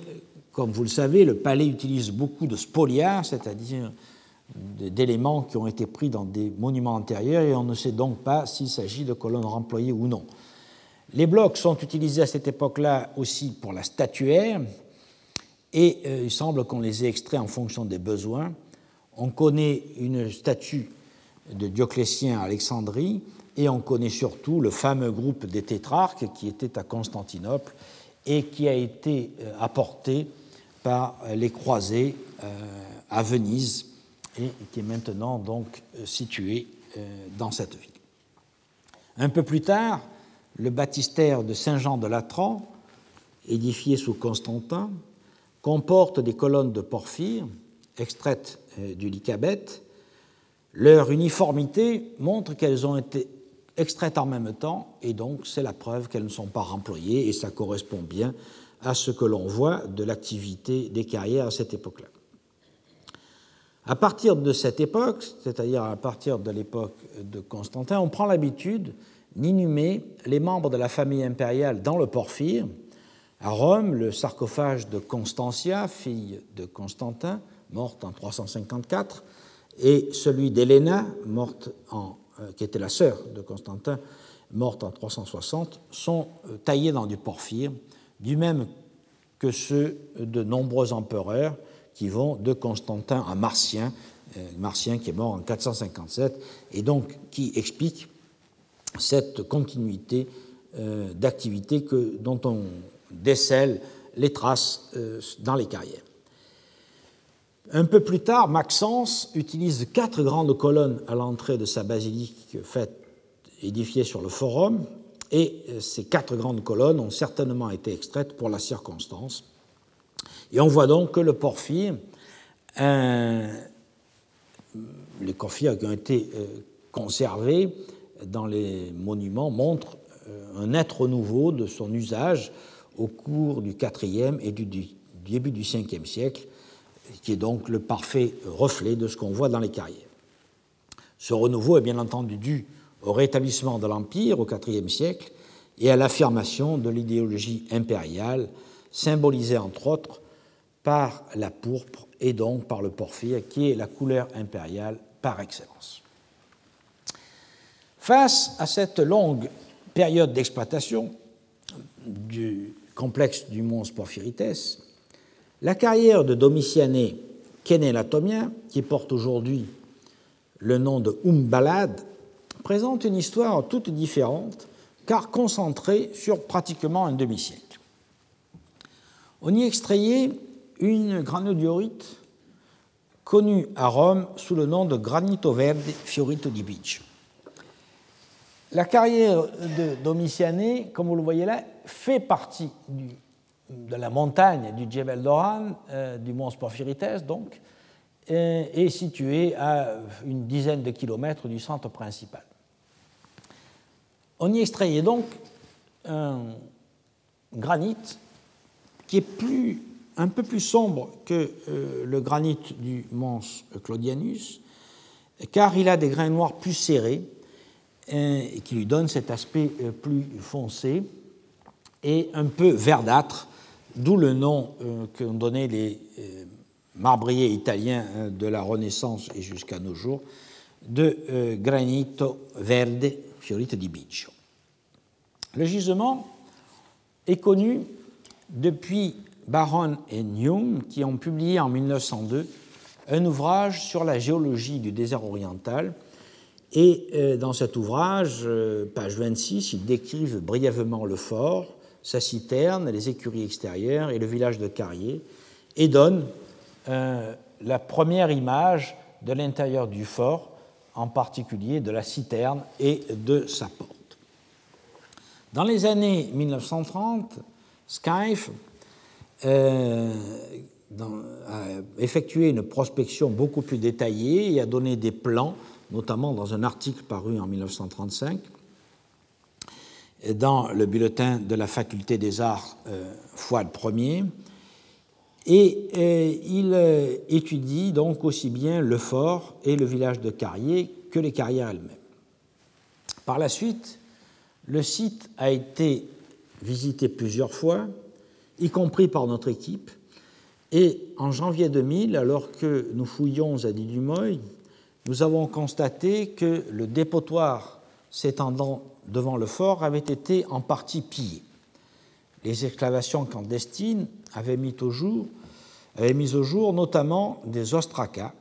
B: comme vous le savez, le palais utilise beaucoup de spolia, c'est-à-dire d'éléments qui ont été pris dans des monuments antérieurs, et on ne sait donc pas s'il s'agit de colonnes remployées ou non. Les blocs sont utilisés à cette époque-là aussi pour la statuaire, et euh, il semble qu'on les ait extraits en fonction des besoins. On connaît une statue de Dioclétien à Alexandrie, et on connaît surtout le fameux groupe des tétrarques qui était à Constantinople et qui a été euh, apporté par les croisés euh, à Venise et qui est maintenant donc situé dans cette ville. Un peu plus tard, le baptistère de Saint-Jean de Latran, édifié sous Constantin, comporte des colonnes de porphyre extraites euh, du Lycabette. Leur uniformité montre qu'elles ont été extraites en même temps, et donc c'est la preuve qu'elles ne sont pas remployées, et ça correspond bien à ce que l'on voit de l'activité des carrières à cette époque-là. À partir de cette époque, c'est-à-dire à partir de l'époque de Constantin, on prend l'habitude d'inhumer les membres de la famille impériale dans le porphyre. À Rome, le sarcophage de Constantia, fille de Constantin, morte en 354, et celui d'Héléna, morte en, euh, qui était la sœur de Constantin, morte en 360, sont euh, taillés dans du porphyre, du même que ceux de nombreux empereurs qui vont de Constantin à Martien, euh, Martien qui est mort en 457, et donc qui explique cette continuité euh, d'activité dont on décèle les traces euh, dans les carrières. Un peu plus tard, Maxence utilise quatre grandes colonnes à l'entrée de sa basilique faite, édifiée sur le forum, et euh, ces quatre grandes colonnes ont certainement été extraites pour la circonstance. Et on voit donc que le porphyre, les porphyres qui ont été conservés, dans les monuments montre euh, un net renouveau de son usage au cours du IVe et du, début du Ve siècle, qui est donc le parfait reflet de ce qu'on voit dans les carrières. Ce renouveau est bien entendu dû au rétablissement de l'Empire au IVe siècle et à l'affirmation de l'idéologie impériale, symbolisée entre autres par la pourpre et donc par le porphyre, qui est la couleur impériale par excellence. Face à cette longue période d'exploitation du complexe du mons Porphyrites, la carrière de Domitiané Kénélatomien, qui porte aujourd'hui le nom de Umbalad, présente une histoire toute différente, car concentrée sur pratiquement un demi-siècle. On y extrayait une granodiorite connue à Rome sous le nom de Granito Verde Fiorito di Biggio. La carrière de Domitiané, comme vous le voyez là, fait partie de la montagne du Djebel Doran, euh, du mont Porphyrites, donc, et est située à une dizaine de kilomètres du centre principal. On y extrayait donc un granit qui est plus, un peu plus sombre que euh, le granit du mons Claudianus, car il a des grains noirs plus serrés et qui lui donne cet aspect euh, plus foncé et un peu verdâtre, d'où le nom euh, qu'ont donné les euh, marbriers italiens de la Renaissance et jusqu'à nos jours de granito verde fiorito di Biccio. Le gisement est connu depuis Baron et Newman qui ont publié en 1902 un ouvrage sur la géologie du désert oriental et euh, dans cet ouvrage, euh, page 26, ils décrivent brièvement le fort, sa citerne, les écuries extérieures et le village de Carrier, et donnent euh, la première image de l'intérieur du fort, en particulier de la citerne et de sa porte. Dans les années 1930, Skyfe a effectué une prospection beaucoup plus détaillée et a donné des plans notamment dans un article paru en 1935 dans le bulletin de la faculté des arts euh, Fouad Ier. Et euh, il euh, étudie donc aussi bien le fort et le village de Carrier que les carrières elles-mêmes. Par la suite, le site a été visité plusieurs fois, y compris par notre équipe, et en janvier 2000, alors que nous fouillons à Didumoy, nous avons constaté que le dépotoir s'étendant devant le fort avait été en partie pillé. Les excavations clandestines avaient mis au jour, avaient mis au jour notamment des ostracas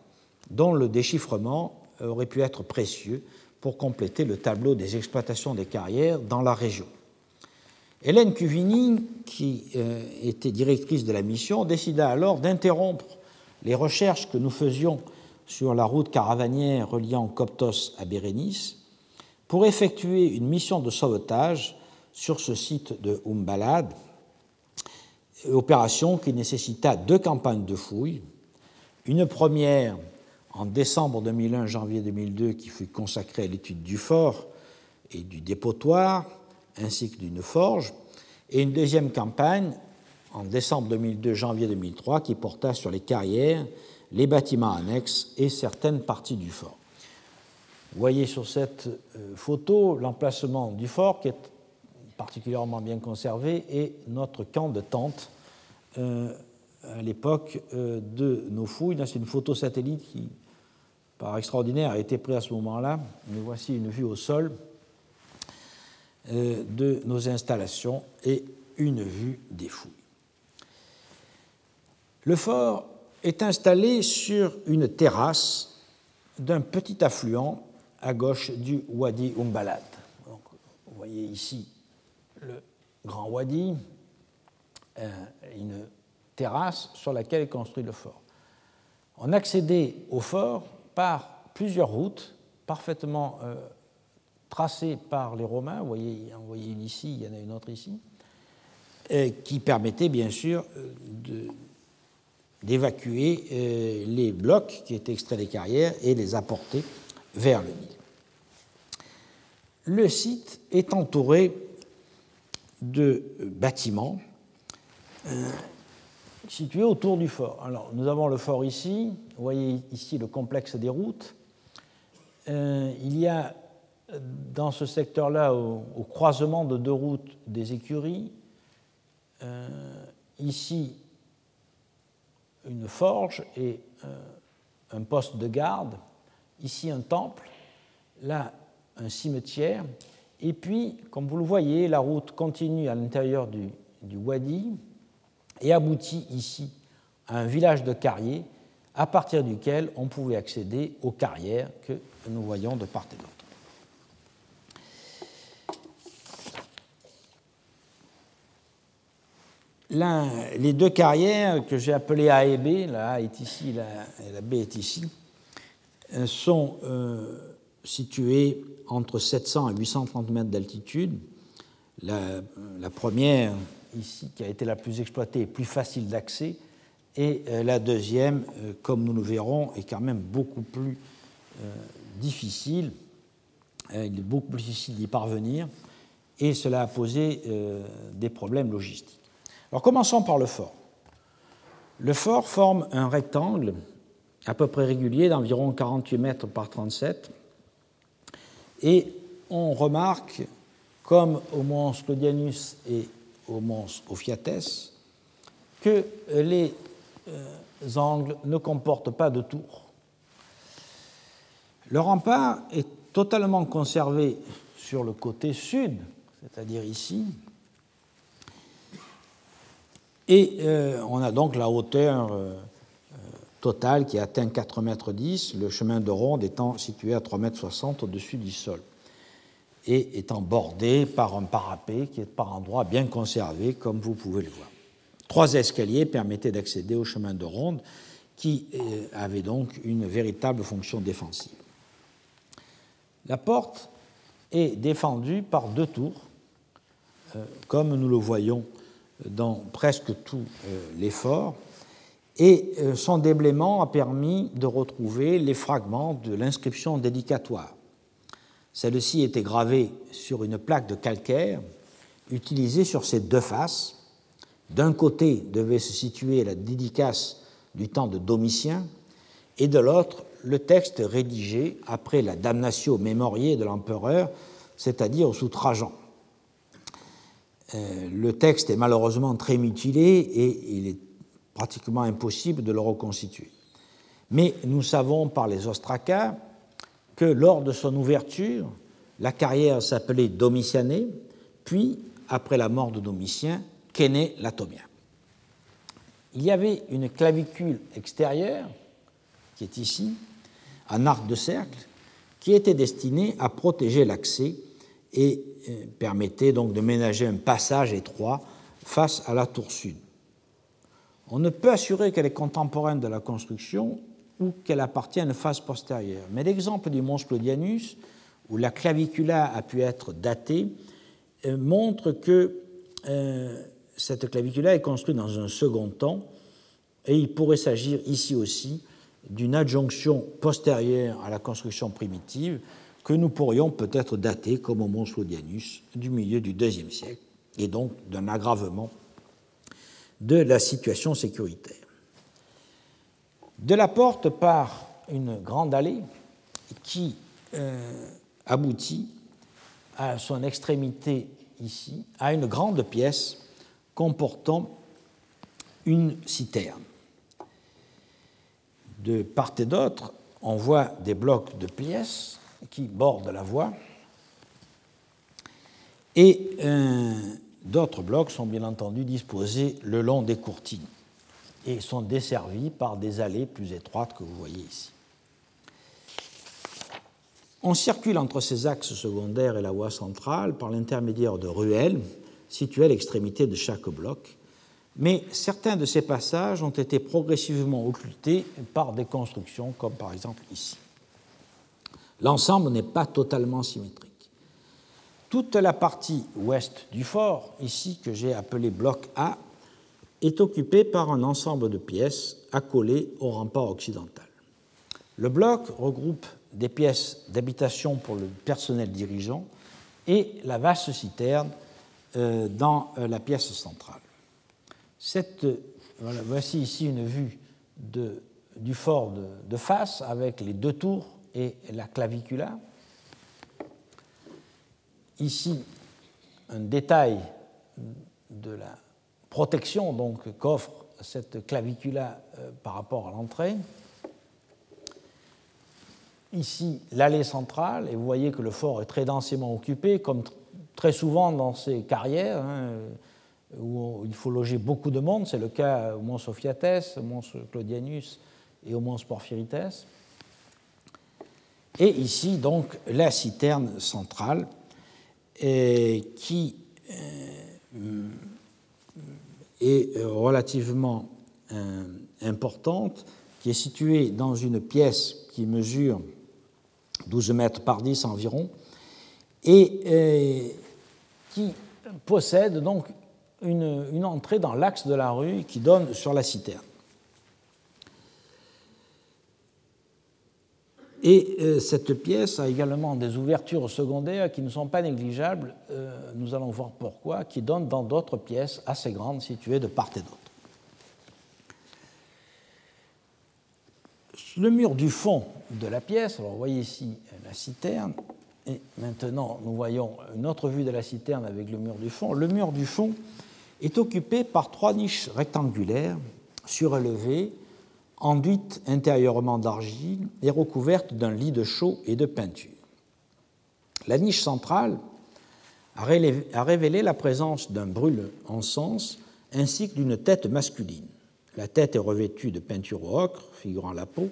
B: dont le déchiffrement aurait pu être précieux pour compléter le tableau des exploitations des carrières dans la région. Hélène Cuvini, qui euh, était directrice de la mission, décida alors d'interrompre les recherches que nous faisions sur la route caravanière reliant Coptos à Bérénice pour effectuer une mission de sauvetage sur ce site de Umbalad, opération qui nécessita deux campagnes de fouilles, une première en décembre 2001, janvier 2002, qui fut consacrée à l'étude du fort et du dépotoir, ainsi que d'une forge, et une deuxième campagne en décembre 2002, janvier 2003, qui porta sur les carrières, les bâtiments annexes et certaines parties du fort. Vous voyez sur cette euh, photo l'emplacement du fort qui est particulièrement bien conservé et notre camp de tente euh, à l'époque euh, de nos fouilles. C'est une photo satellite qui, par extraordinaire, a été prise à ce moment-là. Nous voici une vue au sol de nos installations et une vue des fouilles. Le fort est installé sur une terrasse d'un petit affluent à gauche du Wadi Umbalat. vous voyez ici le grand Wadi, euh, une terrasse sur laquelle est construit le fort. On accédait au fort par plusieurs routes parfaitement euh, tracées par les Romains. Vous voyez, vous voyez une ici, il y en a une autre ici, euh, qui permettaient bien sûr d'évacuer les blocs qui étaient extraits des carrières et les apporter vers le Nil. Le site est entouré de bâtiments euh, situés autour du fort. Alors, nous avons le fort ici, vous voyez ici le complexe des routes. Euh, il y a dans ce secteur-là, au, croisement de deux routes, des écuries. Euh, ici, une forge et un poste de garde ici un temple, là un cimetière, et puis, comme vous le voyez, la route continue à l'intérieur du, Wadi et aboutit ici à un village de carriers à partir duquel on pouvait accéder aux carrières que nous voyons de part et d'autre. Les deux carrières que j'ai appelées A et B, la A est ici et la B est ici, euh, sont euh, situés entre 700 et 830 mètres d'altitude. La, première, ici, qui a été la plus exploitée, est plus facile d'accès, et euh, la deuxième, comme nous le verrons, est quand même beaucoup plus difficile. il est beaucoup plus difficile d'y parvenir, et cela a posé des problèmes logistiques. Alors commençons par le fort. Le fort forme un rectangle à peu près régulier d'environ 48 mètres par 37. Et on remarque, comme au mont Sclodianus et au mont Ophiates, que les euh, angles ne comportent pas de tour. Le rempart est totalement conservé sur le côté sud, c'est-à-dire ici, et euh, on a donc la hauteur euh, total qui atteint 4,10 mètres, le chemin de ronde étant situé à 3,60 mètres au-dessus du sol et étant bordé par un parapet qui est par endroits bien conservé, comme vous pouvez le voir. Trois escaliers permettaient d'accéder au chemin de ronde qui euh, avait donc une véritable fonction défensive. La porte est défendue par deux tours, euh, comme nous le voyons dans presque tous euh, les forts, Et euh, son déblaiement a permis de retrouver les fragments de l'inscription dédicatoire. Celle-ci était gravée sur une plaque de calcaire utilisée sur ses deux faces. D'un côté devait se situer la dédicace du temps de Domitien et de l'autre le texte rédigé après la damnatio mémoriée de l'empereur, c'est-à-dire sous Trajan. Euh, le texte est malheureusement très mutilé et il est pratiquement impossible de le reconstituer. Mais nous savons par les ostracas que lors de son ouverture, la carrière s'appelait Domitianée, puis, après la mort de Domitien, Kéné Latomien. Il y avait une clavicule extérieure, qui est ici, un arc de cercle, qui était destinée à protéger l'accès et euh, permettait donc de ménager un passage étroit face à la tour sud. On ne peut assurer qu'elle est contemporaine de la construction ou qu'elle appartient à une phase postérieure. Mais l'exemple du mons Claudianus, où la clavicula a pu être datée, euh, montre que euh, cette clavicula est construite dans un second temps, et il pourrait s'agir ici aussi d'une adjonction postérieure à la construction primitive que nous pourrions peut-être dater, comme au mons Claudianus, du milieu du IIe siècle, et donc d'un aggravement de la situation sécuritaire. De la porte part une grande allée qui euh, aboutit à son extrémité ici à une grande pièce comportant une citerne. De part et d'autre, on voit des blocs de pièces qui bordent la voie et euh, D'autres blocs sont bien entendu disposés le long des courtines et sont desservis par des allées plus étroites que vous voyez ici. On circule entre ces axes secondaires et la voie centrale par l'intermédiaire de ruelles situées à l'extrémité de chaque bloc, mais certains de ces passages ont été progressivement occultés par des constructions comme par exemple ici. L'ensemble n'est pas totalement symétrique. Toute la partie ouest du fort, ici que j'ai appelé bloc A, est occupée par un ensemble de pièces accolées au rempart occidental. Le bloc regroupe des pièces d'habitation pour le personnel dirigeant et la vaste citerne euh, dans euh, la pièce centrale. Voici ici une vue du fort de face avec les deux tours et la clavicula ici un détail de la protection donc qu'offre cette clavicula euh, par rapport à l'entrée. Ici, l'allée centrale, et vous voyez que le fort est très densément occupé, comme très souvent dans ces carrières, hein, où il faut loger beaucoup de monde. C'est le cas au Mont Sophiates, au Mont Claudianus et au Mont Porphyrites. Et ici, donc, la citerne centrale qui euh, est relativement euh, importante, qui est située dans une pièce qui mesure 12 mètres par 10 environ, et euh, qui possède donc une entrée dans l'axe de la rue qui donne sur la citerne. Et euh, cette pièce a également des ouvertures secondaires qui ne sont pas négligeables, euh, nous allons voir pourquoi, qui donnent dans d'autres pièces assez grandes situées de part et d'autre. Le mur du fond de la pièce, alors vous voyez ici la citerne, et maintenant nous voyons une autre vue de la citerne avec le mur du fond. Le mur du fond est occupé par trois niches rectangulaires surélevées enduite intérieurement d'argile et recouverte d'un lit de chaux et de peinture. La niche centrale a révélé la présence d'un brûle en sens ainsi que d'une tête masculine. La tête est revêtue de peinture ocre, figurant la peau,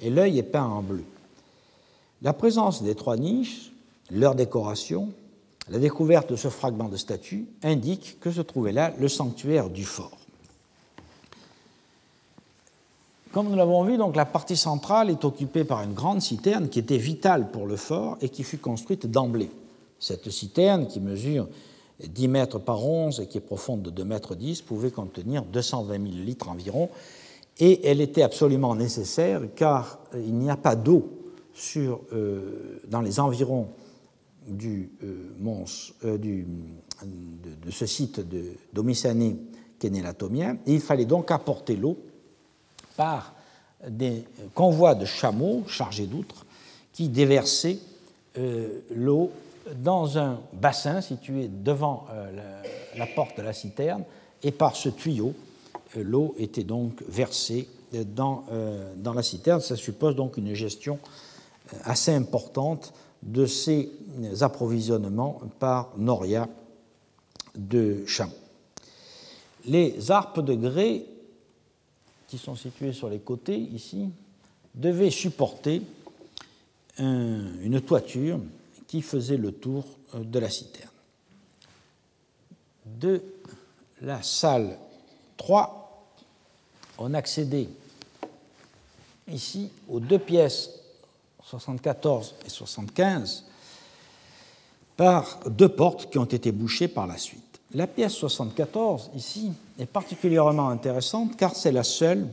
B: et l'œil est peint en bleu. La présence des trois niches, leur décoration, la découverte de ce fragment de statue indiquent que se trouvait là le sanctuaire du fort. Comme nous l'avons vu, donc, la partie centrale est occupée par une grande citerne qui était vitale pour le fort et qui fut construite d'emblée. Cette citerne, qui mesure 10 mètres par 11 et qui est profonde de 2 mètres 10, pouvait contenir 220 000 litres environ Et elle était absolument nécessaire car il n'y a pas d'eau dans les environs du, mons, du, de, ce site il fallait donc apporter l'eau par des convois de chameaux chargés d'outres qui déversaient euh, l'eau dans un bassin situé devant euh, la, porte de la citerne, et par ce tuyau, euh, l'eau était donc versée dans, dans, la citerne. Ça suppose donc une gestion assez importante de ces approvisionnements par Noria de chameaux. Les harpes de grès, qui sont situées sur les côtés ici, devaient supporter une toiture qui faisait le tour euh, de la citerne. De la salle 3, on accédait ici aux deux pièces 74 et 75 par deux portes qui ont été bouchées par la suite. La pièce 74, ici, est particulièrement intéressante car c'est la seule,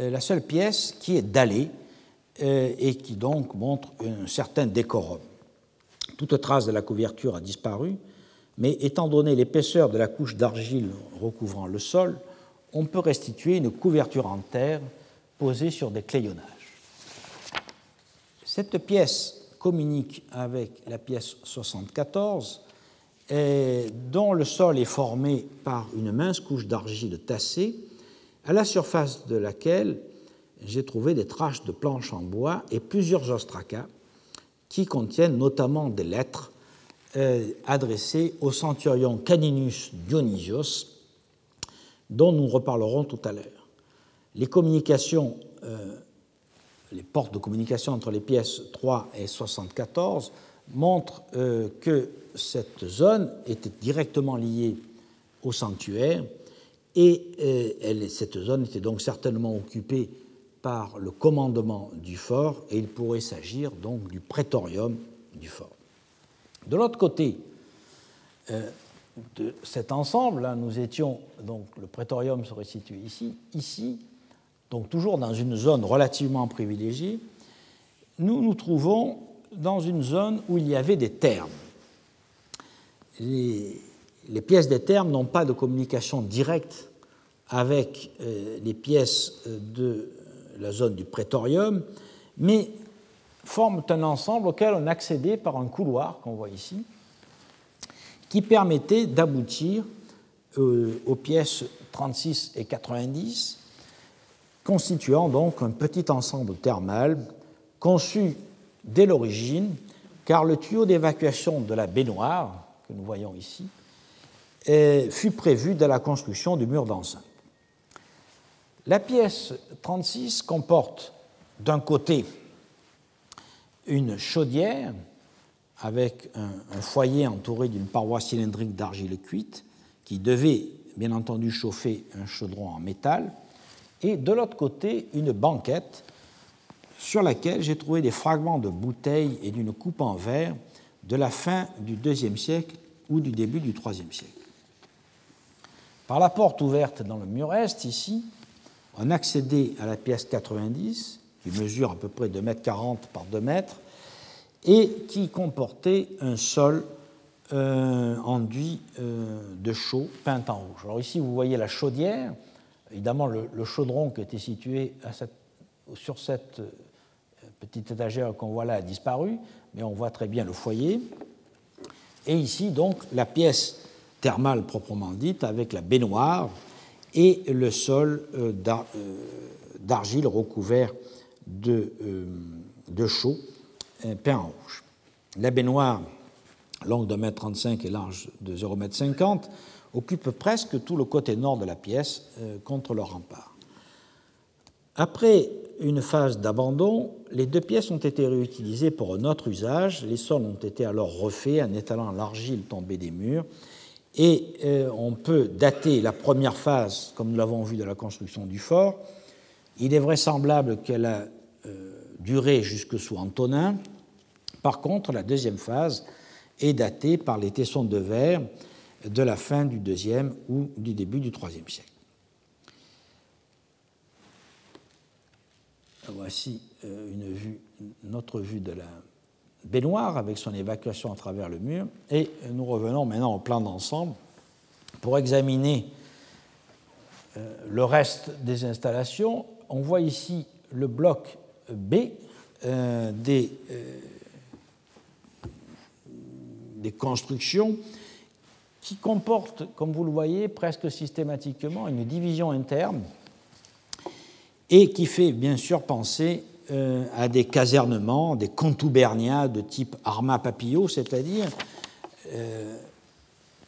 B: euh, pièce qui est dallée euh, et qui donc montre un certain décorum. Toute trace de la couverture a disparu, mais étant donné l'épaisseur de la couche d'argile recouvrant le sol, on peut restituer une couverture en terre posée sur des clayonnages. Cette pièce communique avec la pièce 74, dont le sol est formé par une mince couche d'argile tassée, à la surface de laquelle j'ai trouvé des traces de planches en bois et plusieurs ostracas qui contiennent notamment des lettres euh, adressées au centurion Caninus Dionysios, dont nous reparlerons tout à l'heure. Les communications, euh, les portes de communication entre les pièces 3 et 74 montrent euh, que cette zone était directement liée au sanctuaire et elle, cette zone était donc certainement occupée par le commandement du fort et il pourrait s'agir donc du prétorium du fort. De l'autre côté euh, de cet ensemble, là, nous étions, donc le prétorium serait situé ici, ici, donc toujours dans une zone relativement privilégiée, nous nous trouvons dans une zone où il y avait des termes. Les, pièces des termes n'ont pas de communication directe avec euh, les pièces de la zone du prétorium, mais forment un ensemble auquel on accédait par un couloir qu'on voit ici, qui permettait d'aboutir euh, aux pièces 36 et 90, constituant donc un petit ensemble thermal conçu dès l'origine, car le tuyau d'évacuation de la baignoire, que nous voyons ici, fut prévu dès la construction du mur d'enceinte. La pièce 36 comporte d'un côté une chaudière avec un, foyer entouré d'une paroi cylindrique d'argile cuite qui devait bien entendu chauffer un chaudron en métal, et de l'autre côté une banquette sur laquelle j'ai trouvé des fragments de bouteilles et d'une coupe en verre de la fin du IIe siècle ou du début du IIIe siècle. Par la porte ouverte dans le mur est, ici, on accédait à la pièce 90, qui mesure à peu près 2 mètres 40 par 2 mètres, et qui comportait un sol euh, enduit euh, de chaux peint en rouge. Alors ici, vous voyez la chaudière. Évidemment, le, chaudron qui était situé sur cette petite étagère qu'on voit là a disparu, mais on voit très bien le foyer. Et ici, donc, la pièce thermale proprement dite, avec la baignoire, et le sol euh, euh, d'argile recouvert de, euh, chaux peint en rouge. La baignoire, longue de 1m35 et large de 0,50 m, occupe presque tout le côté nord de la pièce contre le rempart. Après une phase d'abandon, les deux pièces ont été réutilisées pour un autre usage. Les sols ont été alors refaits en étalant l'argile tombée des murs et euh, on peut dater la première phase, comme nous l'avons vu de la construction du fort. Il est vraisemblable qu'elle a euh, duré jusque sous Antonin. Par contre, la deuxième phase est datée par les tessons de verre de la fin du deuxième ou du début du troisième siècle. Voici vue, notre vue de la baignoire avec son évacuation à travers le mur. Et nous revenons maintenant au plan d'ensemble pour examiner le reste des installations. On voit ici le bloc B des des constructions qui comportent, comme vous le voyez, presque systématiquement une division interne et qui fait bien sûr penser euh, à des casernements, des contoubernias de type arma papillot, c'est-à-dire euh,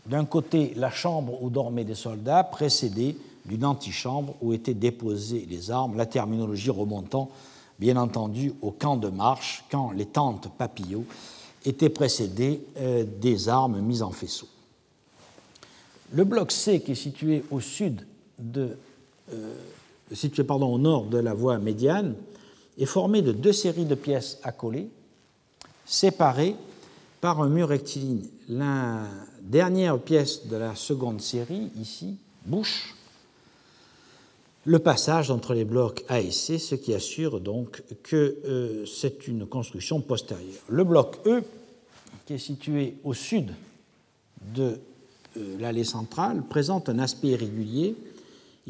B: d'un côté la chambre où dormaient des soldats, précédée d'une antichambre où étaient déposées les armes, la terminologie remontant bien entendu au camp de marche, quand les tentes papillots était précédé euh, des armes mises en faisceau. Le bloc C, qui est situé au sud de, situé pardon, au nord de la voie médiane, est formé de deux séries de pièces accolées, séparées par un mur rectiligne. La dernière pièce de la seconde série, ici, bouche le passage entre les blocs A et C, ce qui assure donc que euh, c'est une construction postérieure. Le bloc E, qui est situé au sud de euh, l'allée centrale, présente un aspect irrégulier.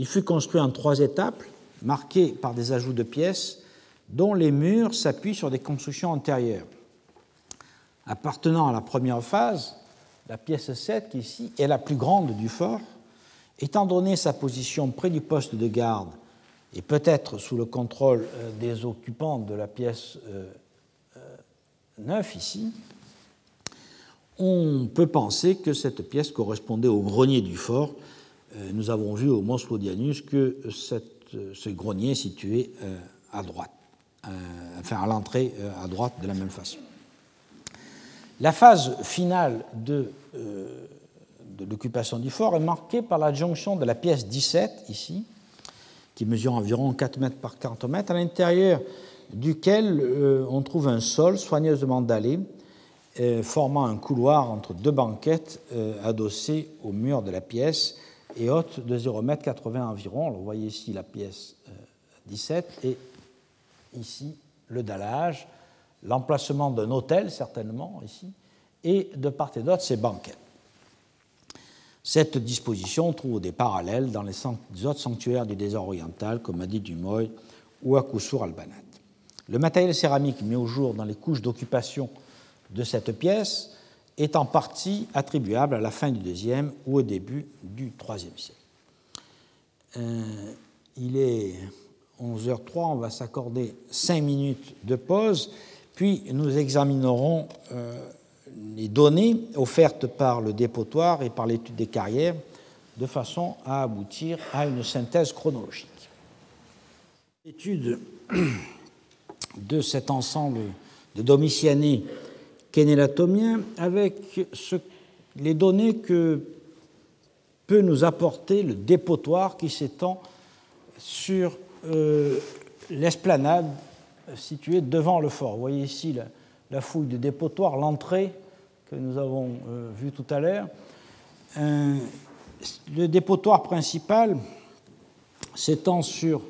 B: Il fut construit en trois étapes, marquées par des ajouts de pièces dont les murs s'appuient sur des constructions antérieures. Appartenant à la première phase, la pièce 7, qui ici est la plus grande du fort, Étant donné sa position près du poste de garde et peut-être sous le contrôle euh, des occupants de la pièce 9 euh, euh, ici, on peut penser que cette pièce correspondait au grenier du fort. Nous avons vu au Mont Slodianus que ce grenier est situé à droite, enfin à l'entrée à droite de la même façon. La phase finale de l'occupation du fort est marquée par la jonction de la pièce 17, ici, qui mesure environ 4 mètres par 40 mètres, à l'intérieur duquel euh, on trouve un sol soigneusement dallé, euh, formant un couloir entre deux banquettes euh, adossées au mur de la pièce et haute de 0,80 m environ. vous voyez ici la pièce 17 et ici le dallage, l'emplacement d'un hôtel certainement ici, et de part et d'autre ces banquettes. Cette disposition trouve des parallèles dans les autres sanctuaires du désert oriental, comme Adi Dumoy ou à al-Banat. Le matériel céramique mis au jour dans les couches d'occupation de cette pièce est en partie attribuable à la fin du deuxième ou au début du troisième siècle. Euh, il est 11h03, on va s'accorder cinq minutes de pause, puis nous examinerons euh, les données offertes par le dépotoir et par l'étude des carrières de façon à aboutir à une synthèse chronologique. L'étude de cet ensemble de domitianés kénélatomiens avec les données que peut nous apporter le dépotoir qui s'étend sur euh, l'esplanade située devant le fort. Vous voyez ici la, fouille de dépotoir, l'entrée que nous avons euh, vue tout à l'heure. Euh, le dépotoir principal s'étend sur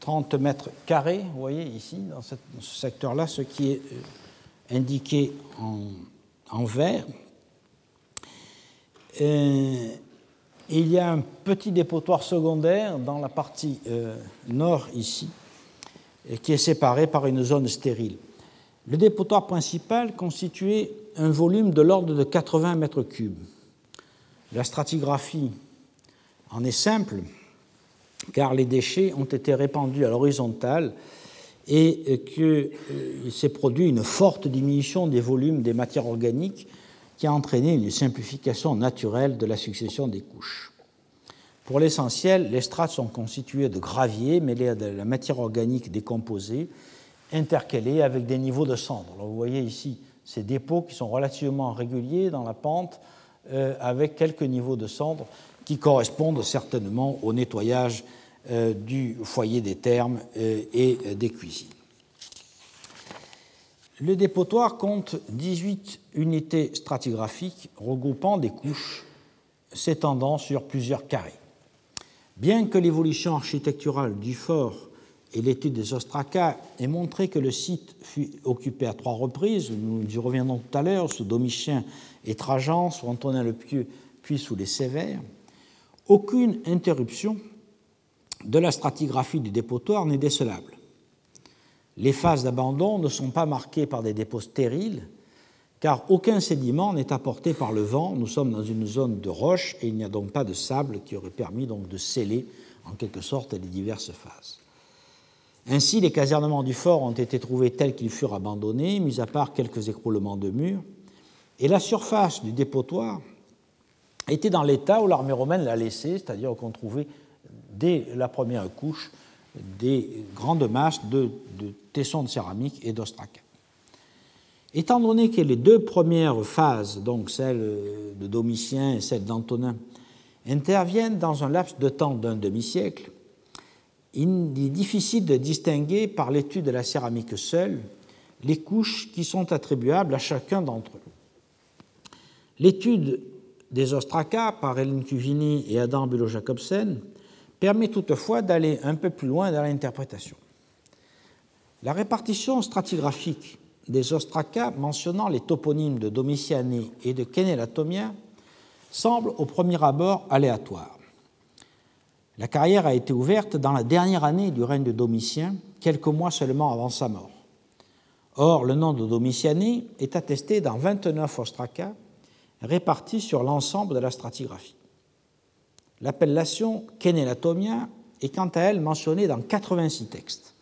B: 230 mètres carrés, vous voyez ici, dans, ce secteur-là, ce qui est euh, indiqué en, vert. il y a un petit dépotoir secondaire dans la partie nord ici, qui est séparé par une zone stérile. Le dépotoir principal constituait un volume de l'ordre de 80 mètres cubes. La stratigraphie en est simple, car les déchets ont été répandus à l'horizontale et qu'il euh, s'est produit une forte diminution des volumes des matières organiques qui a entraîné une simplification naturelle de la succession des couches. Pour l'essentiel, les strates sont constituées de gravier mêlés à de la matière organique décomposée, intercalés avec des niveaux de cendres. vous voyez ici ces dépôts qui sont relativement réguliers dans la pente, euh, avec quelques niveaux de cendres qui correspondent certainement au nettoyage euh, du foyer des thermes euh, et des cuisines. Le dépotoir compte 18 unités stratigraphiques regroupant des couches s'étendant sur plusieurs carrés. Bien que l'évolution architecturale du fort et l'étude des ostracas ait montré que le site fut occupé à trois reprises, nous y reviendrons tout à l'heure, sous Domitien et Trajan, sous Antonin le Pieux, puis sous les Sévères, aucune interruption de la stratigraphie du dépotoir n'est décelable. Les phases d'abandon ne sont pas marquées par des dépôts stériles, car aucun sédiment n'est apporté par le vent. Nous sommes dans une zone de roche et il n'y a donc pas de sable qui aurait permis de sceller en quelque sorte les diverses phases. Ainsi, les casernements du fort ont été trouvés tels qu'ils furent abandonnés, mis à part quelques écroulements de murs, et la surface du dépotoir était dans l'état où l'armée romaine l'a laissé, c'est-à-dire qu'on trouvait dès la première couche des grandes masses de, tessons de céramique et d'ostraca. Étant donné que les deux premières phases, donc celle de Domitien et celle d'Antonin, interviennent dans un laps de temps d'un demi-siècle, il est difficile de distinguer par l'étude de la céramique seule les couches qui sont attribuables à chacun d'entre eux. L'étude des ostracas par Hélène Cuvini et Adam Bulow-Jacobsen permet toutefois d'aller un peu plus loin dans l'interprétation. La répartition stratigraphique des ostracas mentionnant les toponymes de Domitiane et de Kenelatomia semble au premier abord aléatoire. La carrière a été ouverte dans la dernière année du règne de Domitien, quelques mois seulement avant sa mort. Or, le nom de Domitiane est attesté dans 29 ostracas répartis sur l'ensemble de la stratigraphie. L'appellation Kenelatomia est quant à elle mentionnée dans 86 textes.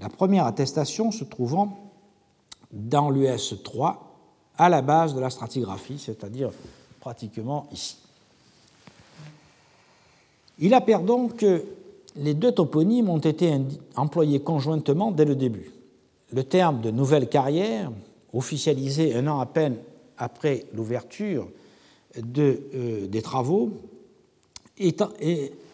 B: La première attestation se trouvant dans l'US 3 à la base de la stratigraphie, c'est-à-dire pratiquement ici. Il appert donc que les deux toponymes ont été employés conjointement dès le début. Le terme de nouvelle carrière, officialisé un an à peine après l'ouverture euh, des travaux, est,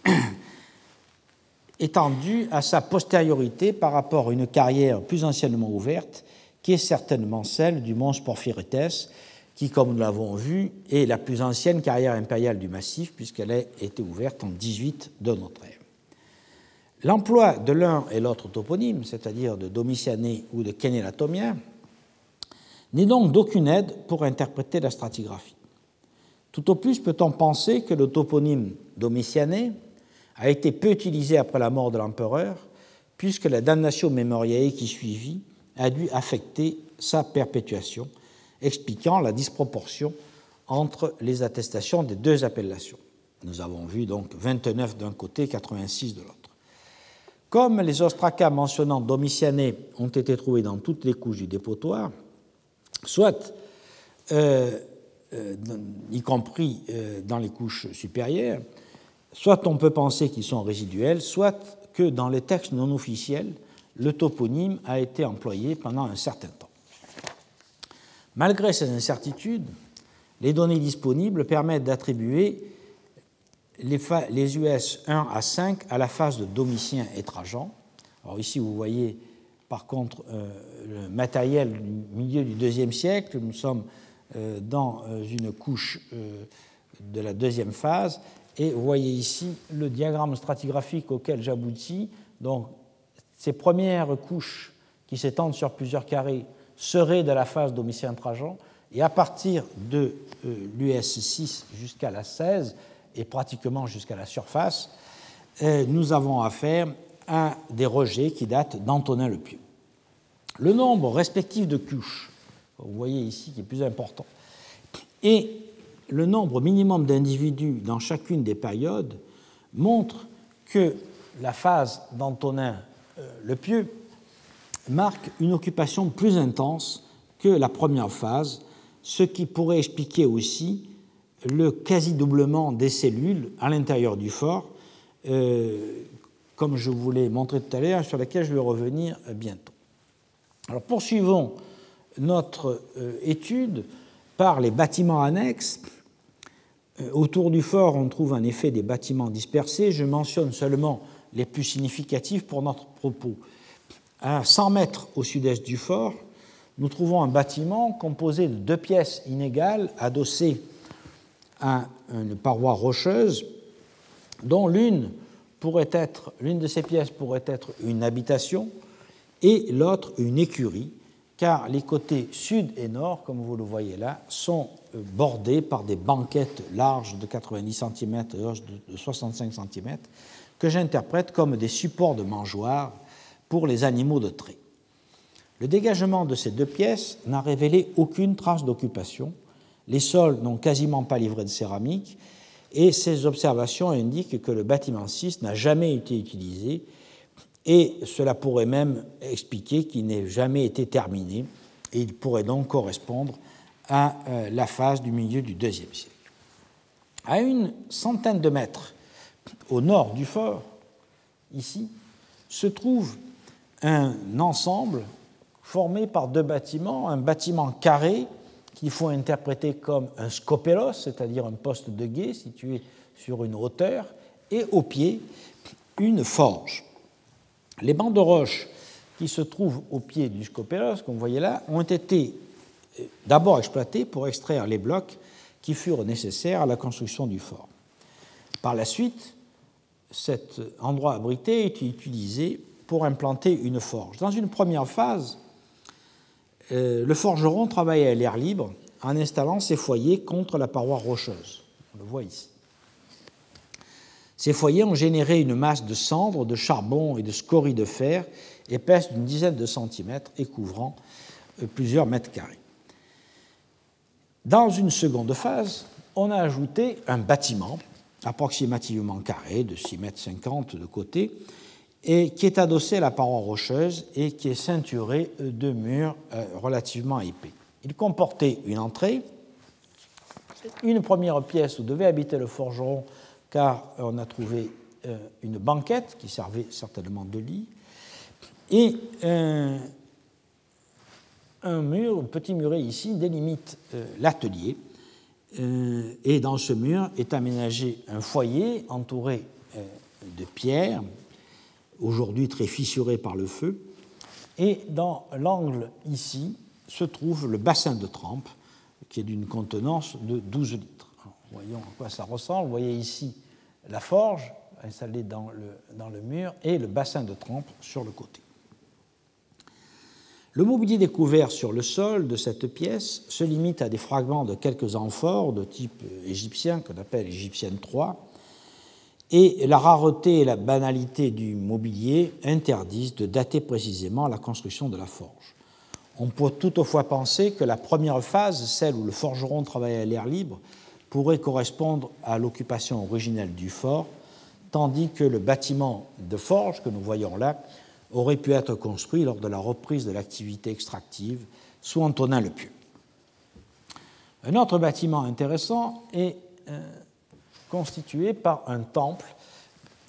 B: étendu à sa postériorité par rapport à une carrière plus anciennement ouverte, qui est certainement celle du mons Porphyrites, qui, comme nous l'avons vu, est la plus ancienne carrière impériale du massif, puisqu'elle a été ouverte en 18 de notre ère. L'emploi de l'un et l'autre toponyme, c'est-à-dire de Domitiane ou de Kenelatomia, n'est donc d'aucune aide pour interpréter la stratigraphie. Tout au plus peut-on penser que le toponyme Domitiane a été peu utilisé après la mort de l'empereur, puisque la damnation mémoriae qui suivit a dû affecter sa perpétuation, expliquant la disproportion entre les attestations des deux appellations. Nous avons vu donc 29 d'un côté, 86 de l'autre. Comme les ostracas mentionnant Domitiane ont été trouvés dans toutes les couches du dépotoir, soit euh, euh, y compris euh, dans les couches supérieures, soit on peut penser qu'ils sont résiduels, soit que dans les textes non officiels, le toponyme a été employé pendant un certain temps. Malgré ces incertitudes, les données disponibles permettent d'attribuer les, US 1 à 5 à la phase de Domitien et Trajan. Alors ici, vous voyez par contre euh, le matériel du milieu du deuxième siècle. Nous sommes euh, dans euh, une couche de la deuxième phase. Et vous voyez ici le diagramme stratigraphique auquel j'aboutis. Donc, ces premières couches qui s'étendent sur plusieurs carrés seraient de la phase Domitien-Trajan, et à partir de l'US 6 jusqu'à la 16, et pratiquement jusqu'à la surface, nous avons affaire à des rejets qui datent d'Antonin le Pieux. Le nombre respectif de couches, vous voyez ici qui est plus important, et le nombre minimum d'individus dans chacune des périodes montrent que la phase d'Antonin euh, le Pieux marque une occupation plus intense que la première phase, ce qui pourrait expliquer aussi le quasi-doublement des cellules à l'intérieur du fort, euh, comme je vous l'ai montré tout à l'heure, sur laquelle je vais revenir bientôt. Alors poursuivons notre euh, étude par les bâtiments annexes. Euh, autour du fort, on trouve en effet des bâtiments dispersés. Je mentionne seulement les plus significatifs pour notre propos. À 100 mètres au sud-est du fort, nous trouvons un bâtiment composé de deux pièces inégales adossées à une paroi rocheuse, dont l'une pourrait être, l'une de ces pièces pourrait être une habitation et l'autre une écurie, car les côtés sud et nord, comme vous le voyez là, sont euh, bordés par des banquettes larges de 90 cm et de 65 cm, que j'interprète comme des supports de mangeoires pour les animaux de trait. Le dégagement de ces deux pièces n'a révélé aucune trace d'occupation. Les sols n'ont quasiment pas livré de céramique et ces observations indiquent que le bâtiment 6 n'a jamais été utilisé et cela pourrait même expliquer qu'il n'ait jamais été terminé et il pourrait donc correspondre à euh, la phase du milieu du IIe siècle. À une centaine de mètres au nord du fort, ici, se trouve un ensemble formé par deux bâtiments, un bâtiment carré qu'il faut interpréter comme un scopelos, c'est-à-dire un poste de guet situé sur une hauteur, et au pied, une forge. Les bancs de roche qui se trouvent au pied du scopelos, comme vous voyez là, ont été euh, d'abord exploités pour extraire les blocs qui furent nécessaires à la construction du fort. Par la suite, cet endroit abrité est utilisé pour implanter une forge. Dans une première phase, le forgeron travaillait à l'air libre en installant ses foyers contre la paroi rocheuse. On le voit ici. Ces foyers ont généré une masse de cendres, de charbon et de scories de fer épaisse d'une dizaine de centimètres et couvrant euh, plusieurs mètres carrés. Dans une seconde phase, on a ajouté un bâtiment approximativement carré de 6 mètres 50 de côté et qui est adossé à la paroi rocheuse et qui est ceinturé de murs euh, relativement épais. Il comportait une entrée, une première pièce où devait habiter le forgeron car on a trouvé euh, une banquette qui servait certainement de lit et un, mur, un petit muret ici délimite euh, l'atelier et dans ce mur est aménagé un foyer entouré de pierres aujourd'hui très fissuré par le feu. Et dans l'angle ici se trouve le bassin de trempe, qui est d'une contenance de 12 litres. voyons à quoi ça ressemble. Vous voyez ici la forge installée dans le, dans le mur et le bassin de trempe sur le côté. Le mobilier découvert sur le sol de cette pièce se limite à des fragments de quelques amphores de type égyptien, qu'on appelle égyptienne 3, et la rareté et la banalité du mobilier interdisent de dater précisément la construction de la forge. On peut toutefois penser que la première phase, celle où le forgeron travaillait à l'air libre, pourrait correspondre à l'occupation originelle du fort, tandis que le bâtiment de forge que nous voyons là aurait pu être construit lors de la reprise de l'activité extractive sous Antonin le Pieux. Un autre bâtiment intéressant est euh, constitué par un temple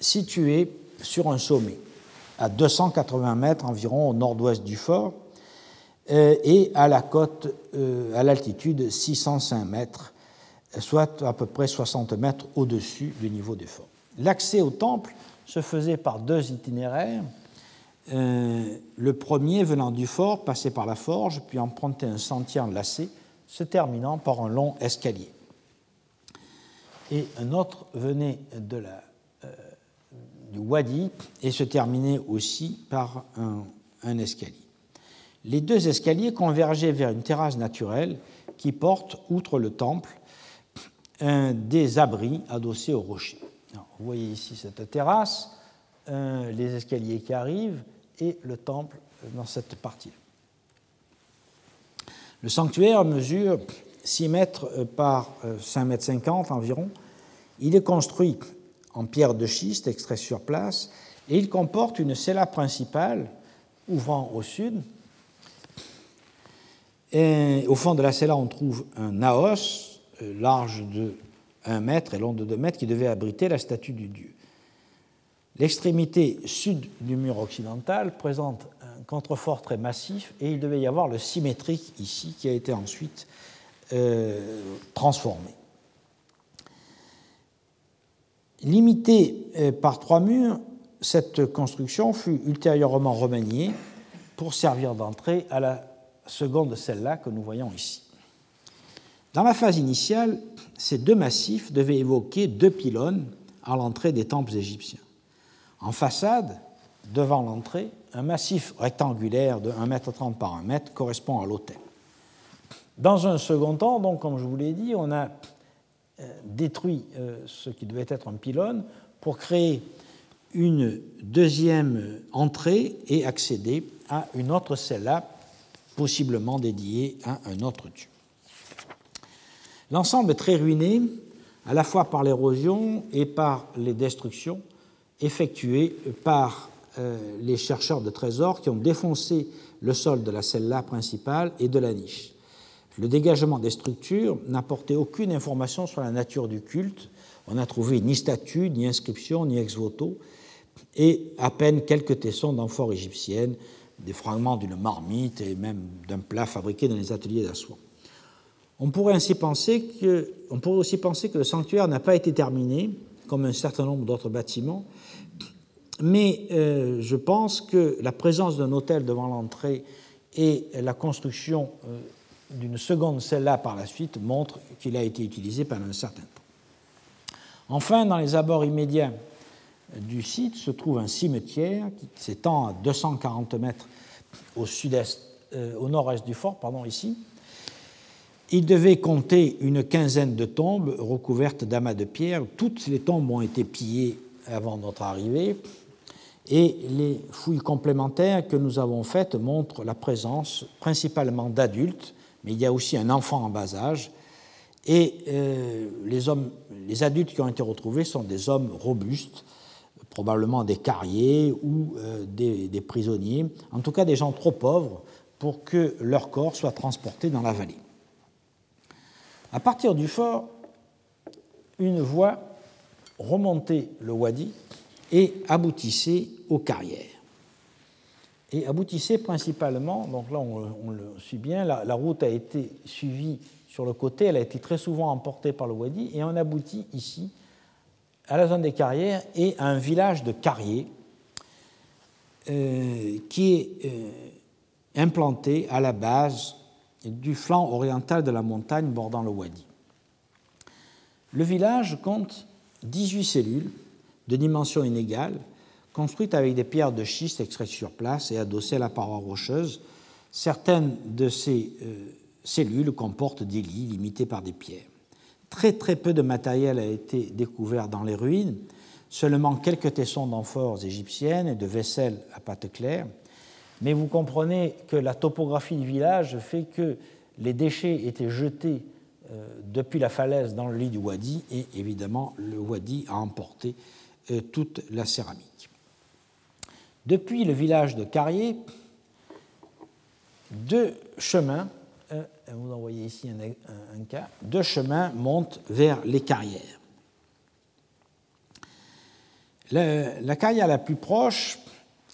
B: situé sur un sommet, à 280 mètres environ au nord-ouest du fort, euh, et à la côte, euh, à l'altitude 605 mètres, soit à peu près 60 mètres au-dessus du niveau du fort. L'accès au temple se faisait par deux itinéraires. Euh, le premier venant du fort, passait par la forge, puis empruntait un sentier enlacé, se terminant par un long escalier et un autre venait de la, euh, du Wadi et se terminait aussi par un, escalier. Les deux escaliers convergeaient vers une terrasse naturelle qui porte, outre le temple, un des abris adossés au rocher. vous voyez ici cette terrasse, les escaliers qui arrivent et le temple dans cette partie. -là. Le sanctuaire mesure 6 mètres euh, par 5 euh, mètres 50 environ. Il est construit en pierre de schiste extrait sur place et il comporte une cella principale ouvrant au sud. Et au fond de la cella, on trouve un naos euh, large de 1 mètre et long de 2 mètres qui devait abriter la statue du dieu. L'extrémité sud du mur occidental présente un contrefort très massif et il devait y avoir le symétrique ici qui a été ensuite euh, transformé. Limitée euh, par trois murs, cette construction fut ultérieurement remaniée pour servir d'entrée à la seconde celle-là que nous voyons ici. Dans la phase initiale, ces deux massifs devaient évoquer deux pylônes à l'entrée des temples égyptiens. En façade, devant l'entrée, un massif rectangulaire de 1,30 m par 1 m correspond à l'hôtel. Dans un second temps, donc, comme je vous l'ai dit, on a euh, détruit euh, ce qui devait être un pylône pour créer une deuxième entrée et accéder à une autre celle-là, possiblement dédiée à un autre dieu. L'ensemble est très ruiné, à la fois par l'érosion et par les destructions effectuées par euh, les chercheurs de trésors qui ont défoncé le sol de la celle-là principale et de la niche. Le dégagement des structures n'apportait aucune information sur la nature du culte. On n'a trouvé ni statue, ni inscription, ni ex-voto, et à peine quelques tessons d'amphores égyptiennes, des fragments d'une marmite et même d'un plat fabriqué dans les ateliers d'Assouan. On pourrait, on pourrait aussi penser que le sanctuaire n'a pas été terminé, comme un certain nombre d'autres bâtiments, mais euh, je pense que la présence d'un hôtel devant l'entrée et la construction euh, d'une seconde celle-là par la suite montrent qu'il a été utilisé pendant un certain temps. Enfin, dans les abords immédiats du site se trouve un cimetière qui s'étend à 240 mètres au sud-est, euh, au nord-est du fort, ici. Il devait compter une quinzaine de tombes recouvertes d'amas de pierre. Toutes les tombes ont été pillées avant notre arrivée et les fouilles complémentaires que nous avons faites montrent la présence principalement d'adultes, mais il y a aussi un enfant en bas âge. Et euh, les, hommes, les adultes qui ont été retrouvés sont des hommes robustes, probablement des carriers ou euh, des, des prisonniers, en tout cas des gens trop pauvres pour que leur corps soit transporté dans la vallée. À partir du fort, une voie remontait le wadi et aboutissait aux carrières. Et aboutissait principalement, donc là on, le suit bien, la, route a été suivie sur le côté, elle a été très souvent emportée par le wadi, et on aboutit ici à la zone des carrières et à un village de carriers euh, qui est euh, implanté à la base du flanc oriental de la montagne bordant le wadi. Le village compte 18 cellules de dimensions inégales construites avec des pierres de schiste extraites sur place et adossées à la paroi rocheuse. Certaines de ces euh, cellules comportent des lits limités par des pierres. Très très peu de matériel a été découvert dans les ruines, seulement quelques tessons d'amphores égyptiennes et de vaisselles à pâte claire. Mais vous comprenez que la topographie du village fait que les déchets étaient jetés euh, depuis la falaise dans le lit du wadi et évidemment le wadi a emporté euh, toute la céramique. Depuis le village de Carrier, deux chemins, euh, vous en voyez ici un, cas, deux chemins montent vers les carrières. la carrière la plus proche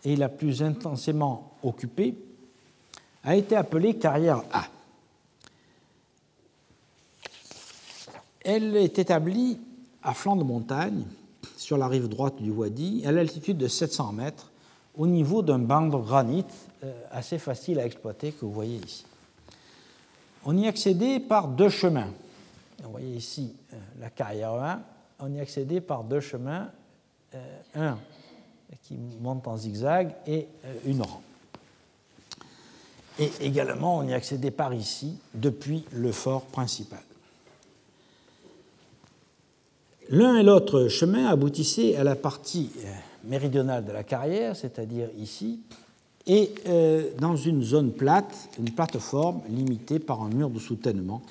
B: et la plus intensément occupée a été appelée carrière A. Elle est établie à flanc de montagne, sur la rive droite du Wadi, à l'altitude de 700 mètres, au niveau d'un banc de granit euh, assez facile à exploiter que vous voyez ici. On y accédait par deux chemins. Vous voyez ici euh, la carrière 1. On y accédait par deux chemins, euh, un qui monte en zigzag et une rampe. Et également, on y accédait par ici, depuis le fort principal. L'un et l'autre chemin aboutissaient à la partie méridionale de la carrière, c'est-à-dire ici, et euh, dans une zone plate, une plateforme limitée par un mur de soutènement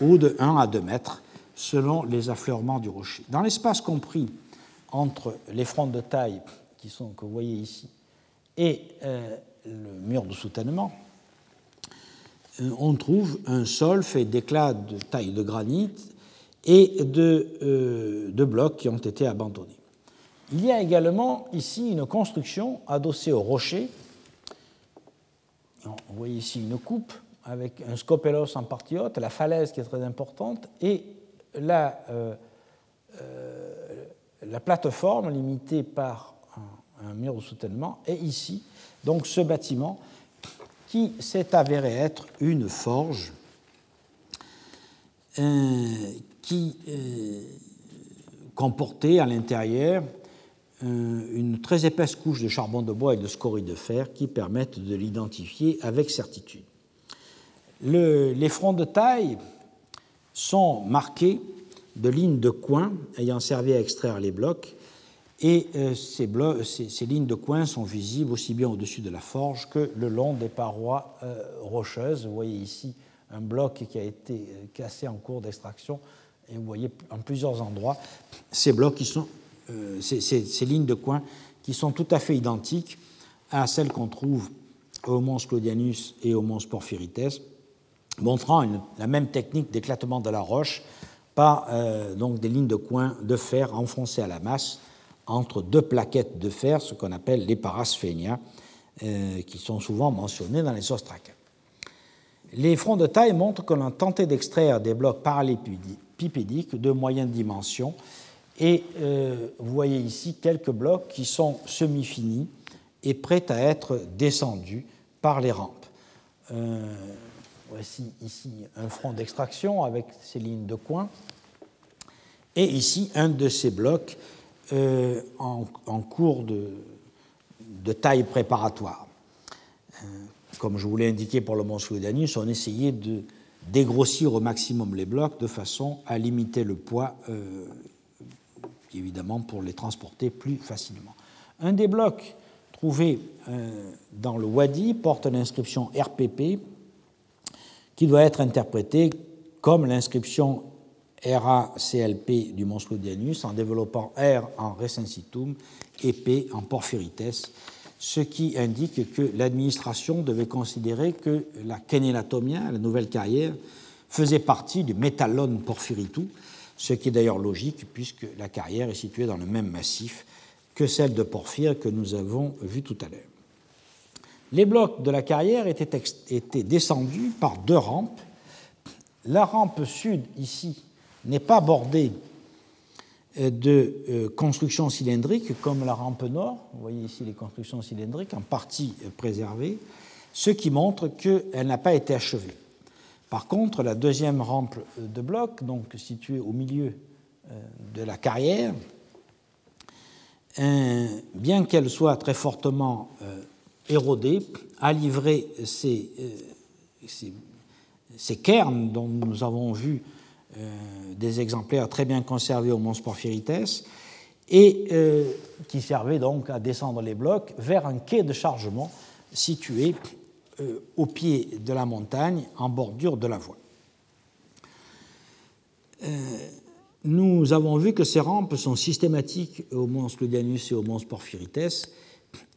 B: haut de 1 à 2 mètres, selon les affleurements du rocher. Dans l'espace compris entre les fronts de taille qui sont, que vous voyez ici et euh, le mur de soutènement, on trouve un sol fait d'éclats de taille de granit et euh, de, blocs qui ont été abandonnés. Il y a également ici une construction adossée au rocher. Vous voyez ici une coupe avec un scopelos en partie haute, la falaise qui est très importante, et la, euh, euh, la plateforme limitée par un, mur de soutènement est ici. Donc ce bâtiment qui s'est avéré être une forge qui euh, comportait à l'intérieur une très épaisse couche de charbon de bois et de scorie de fer qui permettent de l'identifier avec certitude. les fronts de taille sont marqués de lignes de coin ayant servi à extraire les blocs, et euh, ces, lignes de coin sont visibles aussi bien au-dessus de la forge que le long des parois euh, rocheuses. Vous voyez ici un bloc qui a été euh, cassé en cours d'extraction, et vous voyez en plusieurs endroits ces blocs qui sont, ces, lignes de coin qui sont tout à fait identiques à celles qu'on trouve au Mons Claudianus et au Mons Porphyrites, montrant la même technique d'éclatement de la roche par donc des lignes de coin de fer enfoncées à la masse entre deux plaquettes de fer, ce qu'on appelle les parasphénias, euh, qui sont souvent mentionnés dans les ostraca. Les fronts de taille montrent que l'on tenté d'extraire des blocs parallépipédiques de moyenne dimension, et euh, vous voyez ici quelques blocs qui sont semi-finis et prêts à être descendus par les rampes. Euh, voici ici un front d'extraction avec ses lignes de coin, et ici un de ces blocs euh, en, cours de, taille préparatoire. Comme je vous l'ai indiqué pour le Mont Soudanus, on essayait de dégrossir au maximum les blocs de façon à limiter le poids, évidemment pour les transporter plus facilement. Un des blocs trouvés dans le Wadi porte l'inscription RPP qui doit être interprétée comme l'inscription RACLP du Mons en développant R en Recensitum et P en Porphyrites, ce qui indique que l'administration devait considérer que la Kenelatomia, la nouvelle carrière, faisait partie du Metallon Porphyritu, ce qui est d'ailleurs logique puisque la carrière est située dans le même massif que celle de Porphyre que nous avons vue tout à l'heure. Les blocs de la carrière étaient, descendus par deux rampes. La rampe sud, ici, n'est pas bordée euh, de euh, constructions cylindriques comme la rampe nord, vous voyez ici les constructions cylindriques en partie euh, préservées, ce qui montre qu'elle n'a pas été achevée. Par contre, la deuxième rampe de bloc, donc située au milieu de la carrière, bien qu'elle soit très fortement érodée, a livré ces, ces cairns dont nous avons vu euh, des exemplaires très bien conservés au Mons Porphyrites et euh, qui servaient donc à descendre les blocs vers un quai de chargement situé euh, au pied de la montagne en bordure de la voie. nous avons vu que ces rampes sont systématiques au Mons Cludianus et au Mons Porphyrites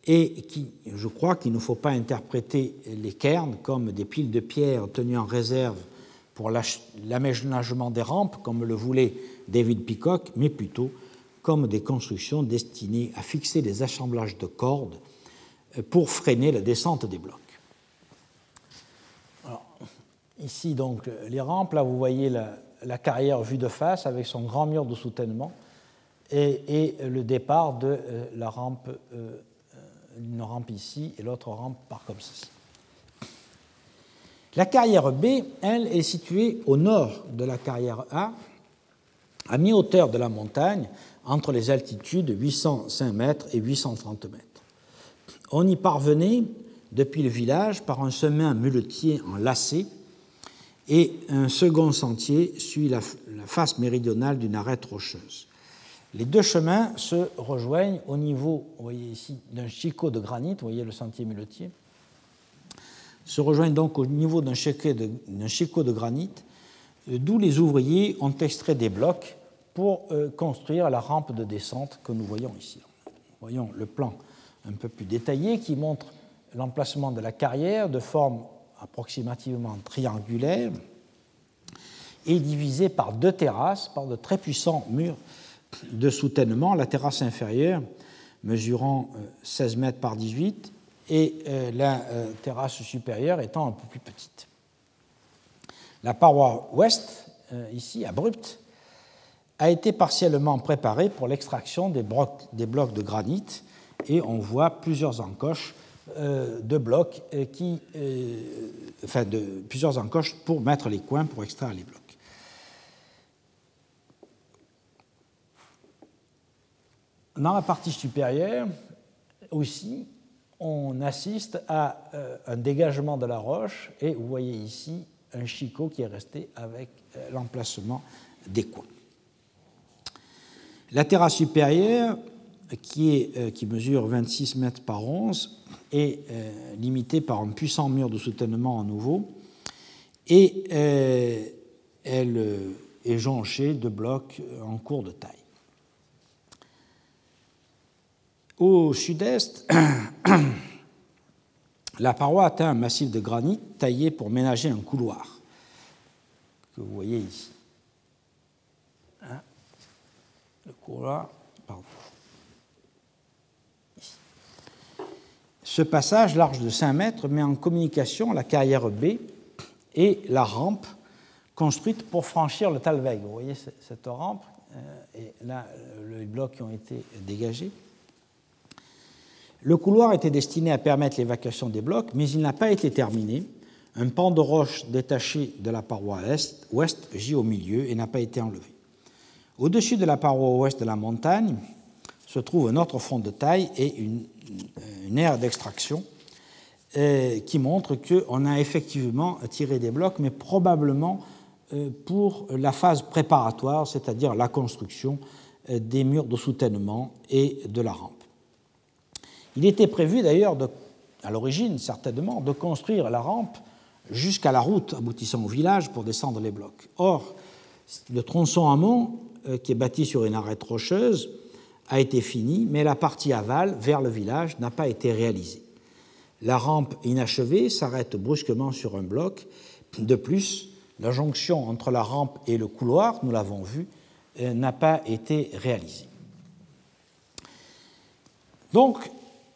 B: et qui, je crois qu'il ne faut pas interpréter les cairns comme des piles de pierres tenues en réserve pour l'aménagement des rampes, comme le voulait David Peacock, mais plutôt comme des constructions destinées à fixer des assemblages de cordes euh, pour freiner la descente des blocs. Ici, donc, les rampes, là, vous voyez la, carrière vue de face avec son grand mur de soutènement et, le départ de euh, la rampe, euh, une rampe ici et l'autre rampe par comme ceci. La carrière B, elle, est située au nord de la carrière A, à mi-hauteur de la montagne, entre les altitudes de 805 mètres et 830 mètres. On y parvenait depuis le village par un chemin muletier en lacet et un second sentier suit la, face méridionale d'une arête rocheuse. Les deux chemins se rejoignent au niveau, vous voyez ici, d'un chicot de granit, vous voyez le sentier muletier, se rejoignent donc au niveau d'un chicot de, granit, euh, d'où les ouvriers ont extrait des blocs pour euh, construire la rampe de descente que nous voyons ici. Voyons le plan un peu plus détaillé qui montre l'emplacement de la carrière de forme approximativement triangulaire et divisé par deux terrasses, par de très puissants murs de soutènement. La terrasse inférieure mesurant 16 euh, mètres par 18 et euh, la euh, terrasse supérieure étant un peu plus petite. La paroi ouest, ici abrupte, a été partiellement préparée pour l'extraction des, blocs de granit et on voit plusieurs encoches de blocs qui, enfin de plusieurs encoches pour mettre les coins pour extraire les blocs. dans la partie supérieure aussi, on assiste à euh, un dégagement de la roche et vous voyez ici un chicot qui est resté avec euh, l'emplacement des coins. La terrasse supérieure, euh, qui mesure 26 mètres par 11, est limitée par un puissant mur de soutènement en nouveau et elle est jonchée de blocs en cours de taille. Au sud-est, la paroi atteint un massif de granit taillé pour ménager un couloir, que vous voyez ici. Hein? Le couloir, pardon. Ce passage, large de 5 mètres, met en communication la carrière B et la rampe construite pour franchir le Talweg. Vous voyez cette rampe, euh, et là, les blocs qui ont été dégagés. Le couloir était destiné à permettre l'évacuation des blocs, mais il n'a pas été terminé. Un pan de roche détaché de la paroi est, ouest gît au milieu et n'a pas été enlevé. Au-dessus de la paroi ouest de la montagne se trouve un autre front de taille et une, aire d'extraction euh, qui montre qu'on a effectivement tiré des blocs, mais probablement euh, pour la phase préparatoire, c'est-à-dire la construction euh, des murs de soutènement et de la rampe. Il était prévu d'ailleurs, à l'origine certainement, de construire la rampe jusqu'à la route aboutissant au village pour descendre les blocs. Or, le tronçon amont, qui est bâti sur une arête rocheuse, a été fini, mais la partie aval, vers le village, n'a pas été réalisée. La rampe inachevée s'arrête brusquement sur un bloc. De plus, la jonction entre la rampe et le couloir, nous l'avons vu, euh, n'a pas été réalisée. Donc,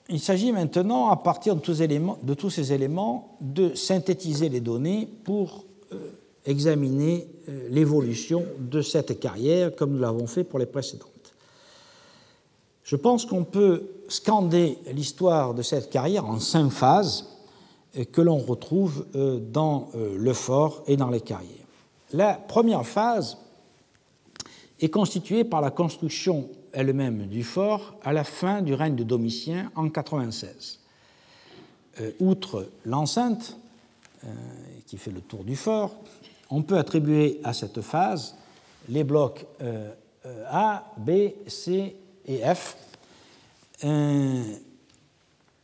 B: il s'agit maintenant, à partir de tous, ces éléments, de synthétiser les données pour euh, examiner euh, l'évolution de cette carrière, comme nous l'avons fait pour les précédentes. Je pense qu'on peut scander l'histoire de cette carrière en cinq phases euh, que l'on retrouve dans le fort et dans les carrières. La première phase est constituée par la construction elle-même du fort à la fin du règne de Domitien en 96. Euh, outre l'enceinte euh, qui fait le tour du fort, on peut attribuer à cette phase les blocs euh, A, B, C et F,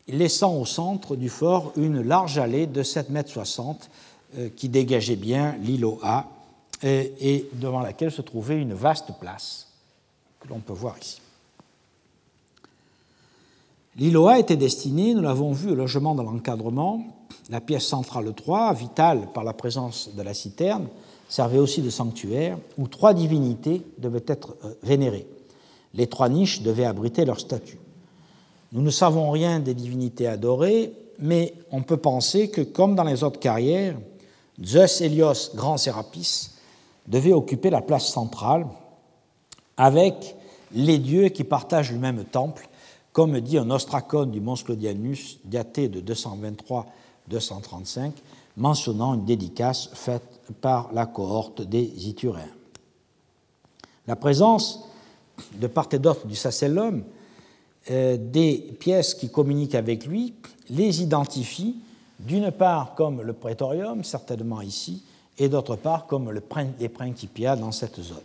B: laissant au centre du fort une large allée de 7,60 m qui dégageait bien l'îlot A et devant laquelle se trouvait une vaste place que l'on peut voir ici. L'îlot était destiné, nous l'avons vu, au logement de l'encadrement. La pièce centrale 3, vitale par la présence de la citerne, servait aussi de sanctuaire où trois divinités devaient être euh, vénérées. Les trois niches devaient abriter leur statue. Nous ne savons rien des divinités adorées, mais on peut penser que, comme dans les autres carrières, Zeus Hélios, grand Sérapis, devait occuper la place centrale avec les dieux qui partagent le même temple, comme dit un ostracone du Mons Claudianus daté de 223-235, mentionnant une dédicace faite par la cohorte des Ituréens. La présence de part et d'autre du sacellum euh, des pièces qui communiquent avec lui les identifie d'une part comme le prétorium, certainement ici, et d'autre part comme le, les principia dans cette zone.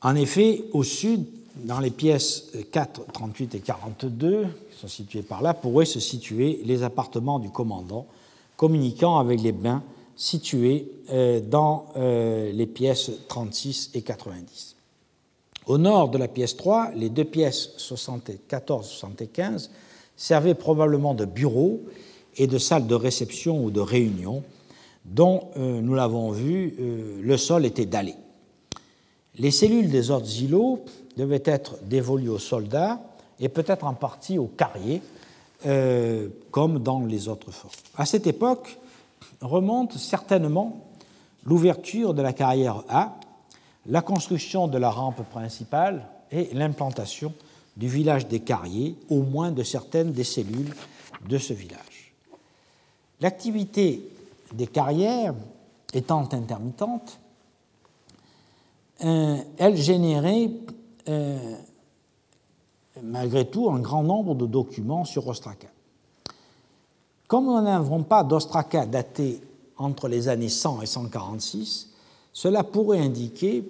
B: En effet, au sud, dans les pièces 4, 38 et 42, qui sont situées par là, pourraient se situer les appartements du commandant, communiquant avec les bains situés euh, dans euh, les pièces 36 et 90. Au nord de la pièce 3, les deux pièces 74-75 servaient probablement de bureaux et de salles de réception ou de réunion, dont, euh, nous l'avons vu, le sol était dallé. Les cellules des autres îlots devaient être dévolues aux soldats et peut-être en partie aux carriers, comme dans les autres forts. À cette époque remonte certainement l'ouverture de la carrière A, la construction de la rampe principale et l'implantation du village des carriers, au moins de certaines des cellules de ce village. L'activité des carrières étant intermittente, elle générait malgré tout un grand nombre de documents sur Ostraka. Comme nous n'avons pas d'Ostraka daté entre les années 100 et 146, cela pourrait indiquer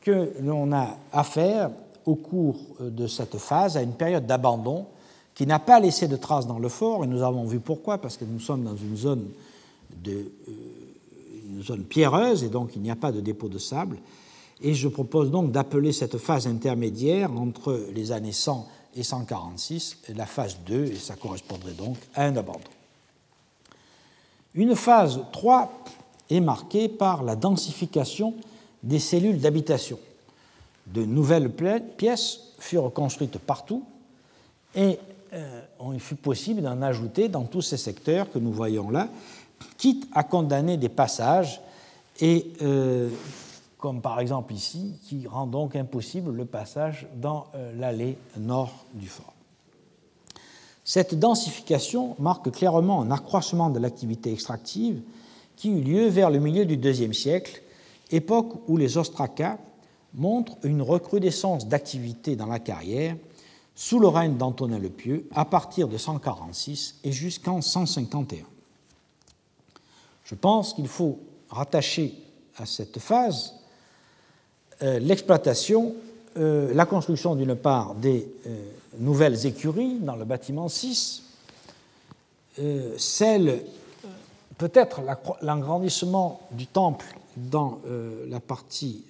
B: que l'on a affaire au cours de cette phase à une période d'abandon qui n'a pas laissé de traces dans le fort, et nous avons vu pourquoi, parce que nous sommes dans une zone, de, euh, une zone pierreuse, et donc il n'y a pas de dépôt de sable. Et je propose donc d'appeler cette phase intermédiaire entre les années 100 et 146 la phase 2, et ça correspondrait donc à un abandon. Une phase 3 est marquée par la densification des cellules d'habitation. De nouvelles pièces furent construites partout et euh, il fut possible d'en ajouter dans tous ces secteurs que nous voyons là, quitte à condamner des passages, euh, comme par exemple ici, qui rend donc impossible le passage dans euh, l'allée nord du fort. Cette densification marque clairement un accroissement de l'activité extractive qui eut lieu vers le milieu du IIe siècle, époque où les ostracas montrent une recrudescence d'activité dans la carrière sous le règne d'Antonin le Pieux à partir de 146 et jusqu'en 151. Je pense qu'il faut rattacher à cette phase euh, l'exploitation, euh, la construction d'une part des euh, nouvelles écuries dans le bâtiment 6, celle, peut-être l'agrandissement du temple dans la partie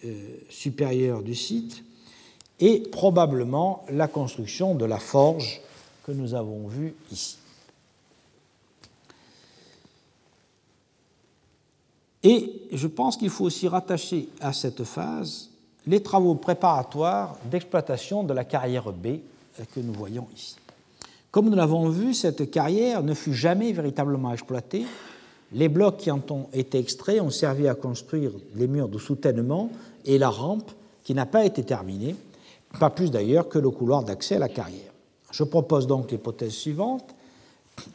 B: supérieure du site, et probablement la construction de la forge que nous avons vue ici. Et je pense qu'il faut aussi rattacher à cette phase les travaux préparatoires d'exploitation de la carrière B que nous voyons ici. Comme nous l'avons vu, cette carrière ne fut jamais véritablement exploitée. Les blocs qui en ont été extraits ont servi à construire les murs de soutènement et la rampe qui n'a pas été terminée pas plus d'ailleurs que le couloir d'accès à la carrière. Je propose donc l'hypothèse suivante.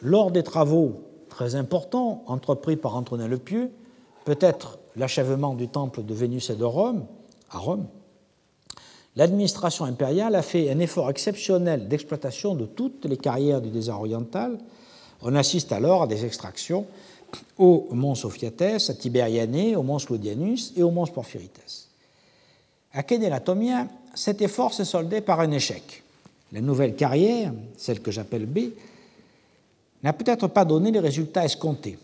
B: Lors des travaux très importants entrepris par Antonin le Pieux, peut-être l'achèvement du temple de Vénus et de Rome, à Rome, l'administration impériale a fait un effort exceptionnel d'exploitation de toutes les carrières du désert oriental. On assiste alors à des extractions au mont Sophiates, à Tiberiané, au mont Slodianus et au mont Porphyrites. À Kénélatomia, cet effort s'est soldé par un échec. La nouvelle carrière, celle que j'appelle B, n'a peut-être pas donné les résultats escomptés.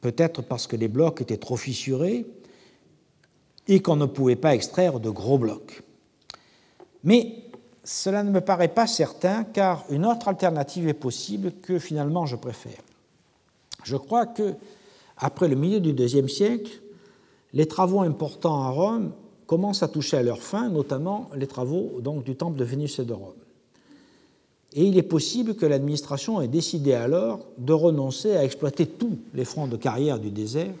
B: Peut-être parce que les blocs étaient trop fissurés et qu'on ne pouvait pas extraire de gros blocs. Mais cela ne me paraît pas certain car une autre alternative est possible que finalement je préfère. Je crois que, après le milieu du IIe siècle, les travaux importants à Rome commencent à toucher à leur fin, notamment les travaux donc, du temple de Vénus et de Rome. Et il est possible que l'administration ait décidé alors de renoncer à exploiter tous les fronts de carrière du désert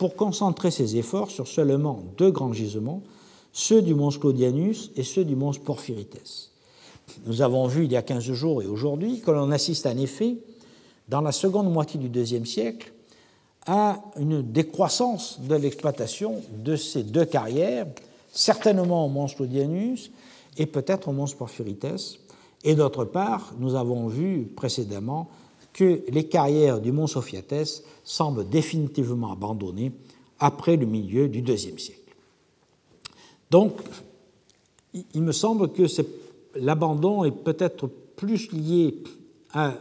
B: pour concentrer ses efforts sur seulement deux grands gisements, ceux du mont Claudianus et ceux du mont Porphyrites. Nous avons vu il y a 15 jours et aujourd'hui que l'on assiste en effet, dans la seconde moitié du IIe siècle, à une décroissance de l'exploitation de ces deux carrières certainement au mont Claudianus et peut-être au mont Porphyrites. Et d'autre part, nous avons vu précédemment les carrières du mont Sophiates semblent définitivement abandonnées après le milieu du IIe siècle. Donc, il me semble que l'abandon est peut-être plus lié à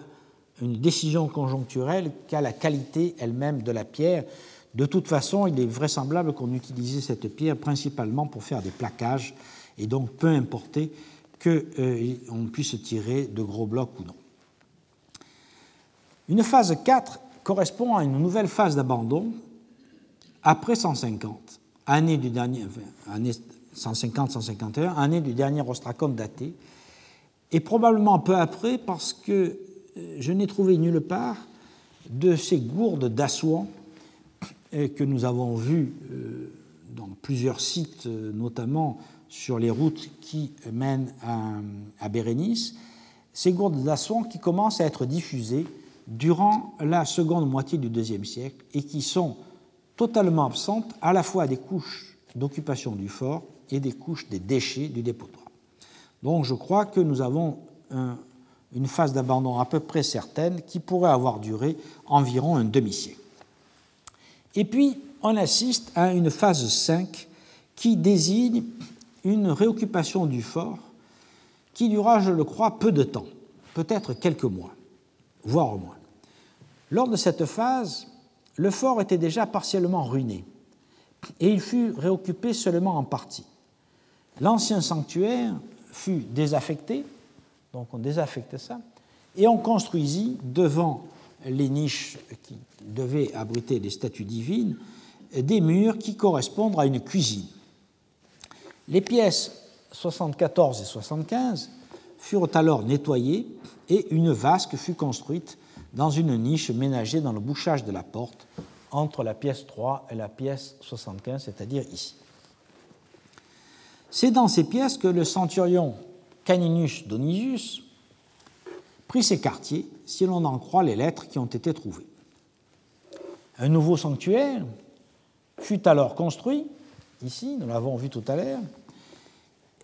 B: une décision conjoncturelle qu'à la qualité elle-même de la pierre, de toute façon, il est vraisemblable qu'on utilisait cette pierre principalement pour faire des plaquages, et donc peu importait qu'on euh, puisse tirer de gros blocs ou non. Une phase 4 correspond à une nouvelle phase d'abandon après 150, année du dernier, année 150-151, année du dernier ostracon daté, et probablement peu après parce que euh, je n'ai trouvé nulle part de ces gourdes d'assoies et que nous avons vu euh, dans plusieurs sites, euh, notamment sur les routes qui mènent à, Bérénice, ces gourdes d'asson qui commencent à être diffusées durant la seconde moitié du IIe siècle et qui sont totalement absentes à la fois des couches d'occupation du fort et des couches des déchets du dépotoir. Donc je crois que nous avons une phase d'abandon à peu près certaine qui pourrait avoir duré environ un demi-siècle. Et puis, on assiste à une phase 5 qui désigne une réoccupation du fort qui dura, je le crois, peu de temps, peut-être quelques mois, voire moins. Lors de cette phase, le fort était déjà partiellement ruiné et il fut réoccupé seulement en partie. L'ancien sanctuaire fut désaffecté, donc on désaffectait ça, et on construisit devant les niches qui devaient abriter les statues divines des murs qui correspondent à une cuisine. Les pièces 74 et 75 furent alors nettoyées et une vasque fut construite dans une niche ménagée dans le bouchage de la porte entre la pièce 3 et la pièce 75, c'est-à-dire ici. C'est dans ces pièces que le centurion Caninus Donisius prit ses quartiers, si l'on en croit les lettres qui ont été trouvées. Un nouveau sanctuaire fut alors construit, ici, nous l'avons vu tout à l'heure,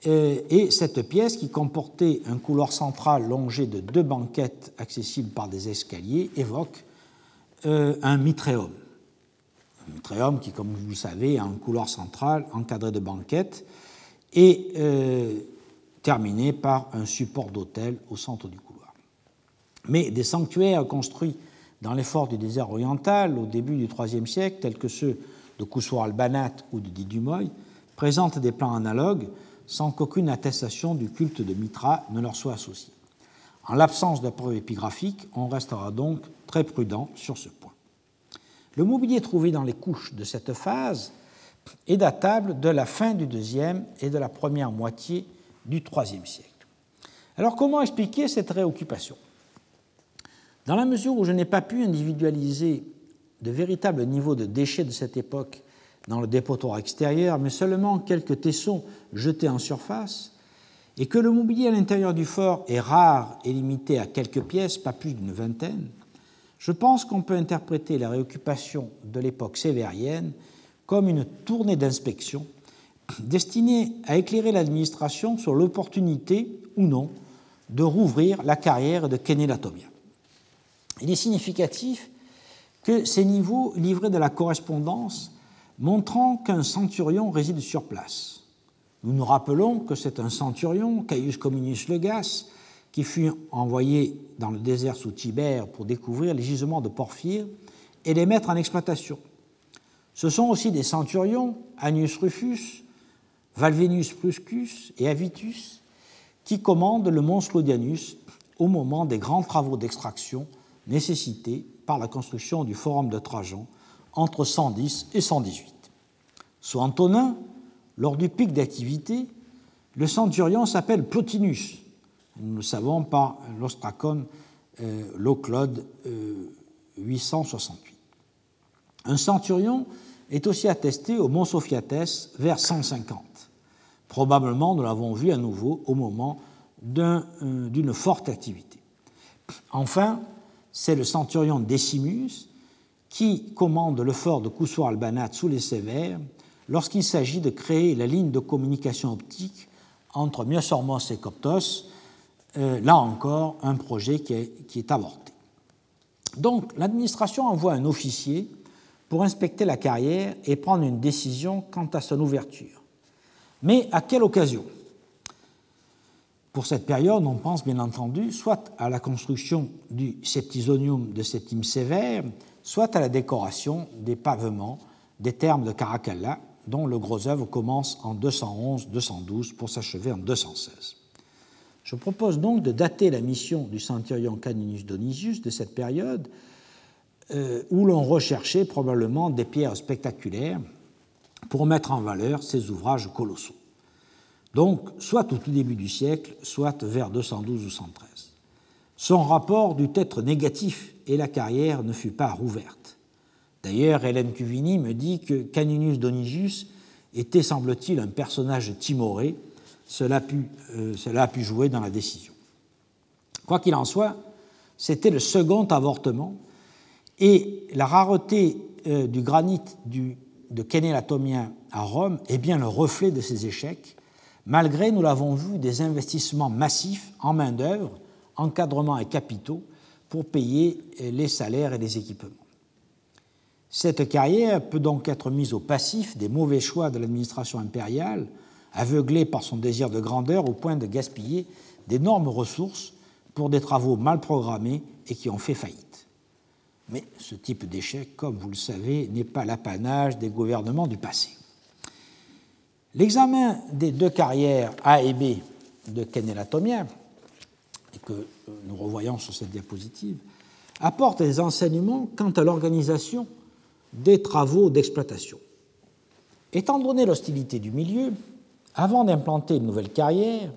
B: et cette pièce qui comportait un couloir central longé de deux banquettes accessibles par des escaliers évoque euh, un mitréum. Un mitréum qui, comme vous le savez, a un couloir central encadré de banquettes et euh, terminé par un support d'autel au centre du couloir. Mais des sanctuaires construits dans les forts du désert oriental au début du IIIe siècle, tels que ceux de Koussour al-Banat ou de Didumoy, présentent des plans analogues sans qu'aucune attestation du culte de Mitra ne leur soit associée. En l'absence de preuves épigraphiques, on restera donc très prudent sur ce point. Le mobilier trouvé dans les couches de cette phase est datable de la fin du deuxième et de la première moitié du troisième siècle. Alors comment expliquer cette réoccupation? Dans la mesure où je n'ai pas pu individualiser de véritables niveaux de déchets de cette époque dans le dépotoir extérieur, mais seulement quelques tessons jetés en surface, et que le mobilier à l'intérieur du fort est rare et limité à quelques pièces, pas plus d'une vingtaine, je pense qu'on peut interpréter la réoccupation de l'époque sévérienne comme une tournée d'inspection destinée à éclairer l'administration sur l'opportunité ou non de rouvrir la carrière de Kenelatomia. Il est significatif que ces niveaux livrés de la correspondance montrant qu'un centurion réside sur place. Nous nous rappelons que c'est un centurion, Caius Cominius Legas, qui fut envoyé dans le désert sous Tibère pour découvrir les gisements de porphyre et les mettre en exploitation. Ce sont aussi des centurions, Annius Rufus, Valvenius Pruscus et Avitus, qui commandent le mont Slodianus au moment des grands travaux d'extraction nécessités par la construction du forum de Trajan entre 110 et 118. Sous Antonin, lors du pic d'activité, le centurion s'appelle Plotinus. Nous le savons par l'ostracon euh, Loclode 868. Euh, Un centurion est aussi attesté au Mont Sophiatès vers 150. Probablement, nous l'avons vu à nouveau au moment euh, d'une forte activité. Enfin, c'est le centurion Decimus qui commande le fort de Koussour-Albanat sous les Sévères lorsqu'il s'agit de créer la ligne de communication optique entre Myosormos et Coptos, euh, là encore un projet qui est, avorté. Donc l'administration envoie un officier pour inspecter la carrière et prendre une décision quant à son ouverture. Mais à quelle occasion? Pour cette période, on pense bien entendu soit à la construction du septisonium de Septime Sévère, soit à la décoration des pavements des termes de Caracalla, dont le gros œuvre commence en 211-212 pour s'achever en 216. Je propose donc de dater la mission du centurion Caninus Donisius de cette période, euh, où l'on recherchait probablement des pierres spectaculaires pour mettre en valeur ces ouvrages colossaux. Donc, soit au tout début du siècle, soit vers 212 ou 113. Son rapport dut être négatif et la carrière ne fut pas rouverte. D'ailleurs, Hélène Cuvini me dit que Caninus Donisius était, semble-t-il, un personnage timoré. Cela a, pu, euh, cela a pu jouer dans la décision. Quoi qu'il en soit, c'était le second avortement et la rareté euh, du granit de Kénélatomien à Rome est bien le reflet de ces échecs, malgré, nous l'avons vu, des investissements massifs en main-d'œuvre, encadrement et capitaux pour payer les salaires et les équipements. Cette carrière peut donc être mise au passif des mauvais choix de l'administration impériale, aveuglée par son désir de grandeur au point de gaspiller d'énormes ressources pour des travaux mal programmés et qui ont fait faillite. Mais ce type d'échec, comme vous le savez, n'est pas l'apanage des gouvernements du passé. L'examen des deux carrières A et B de Kenélatomien, et que nous revoyons sur cette diapositive, apporte des enseignements quant à l'organisation des travaux d'exploitation. Étant donné l'hostilité du milieu, avant d'implanter une nouvelle carrière,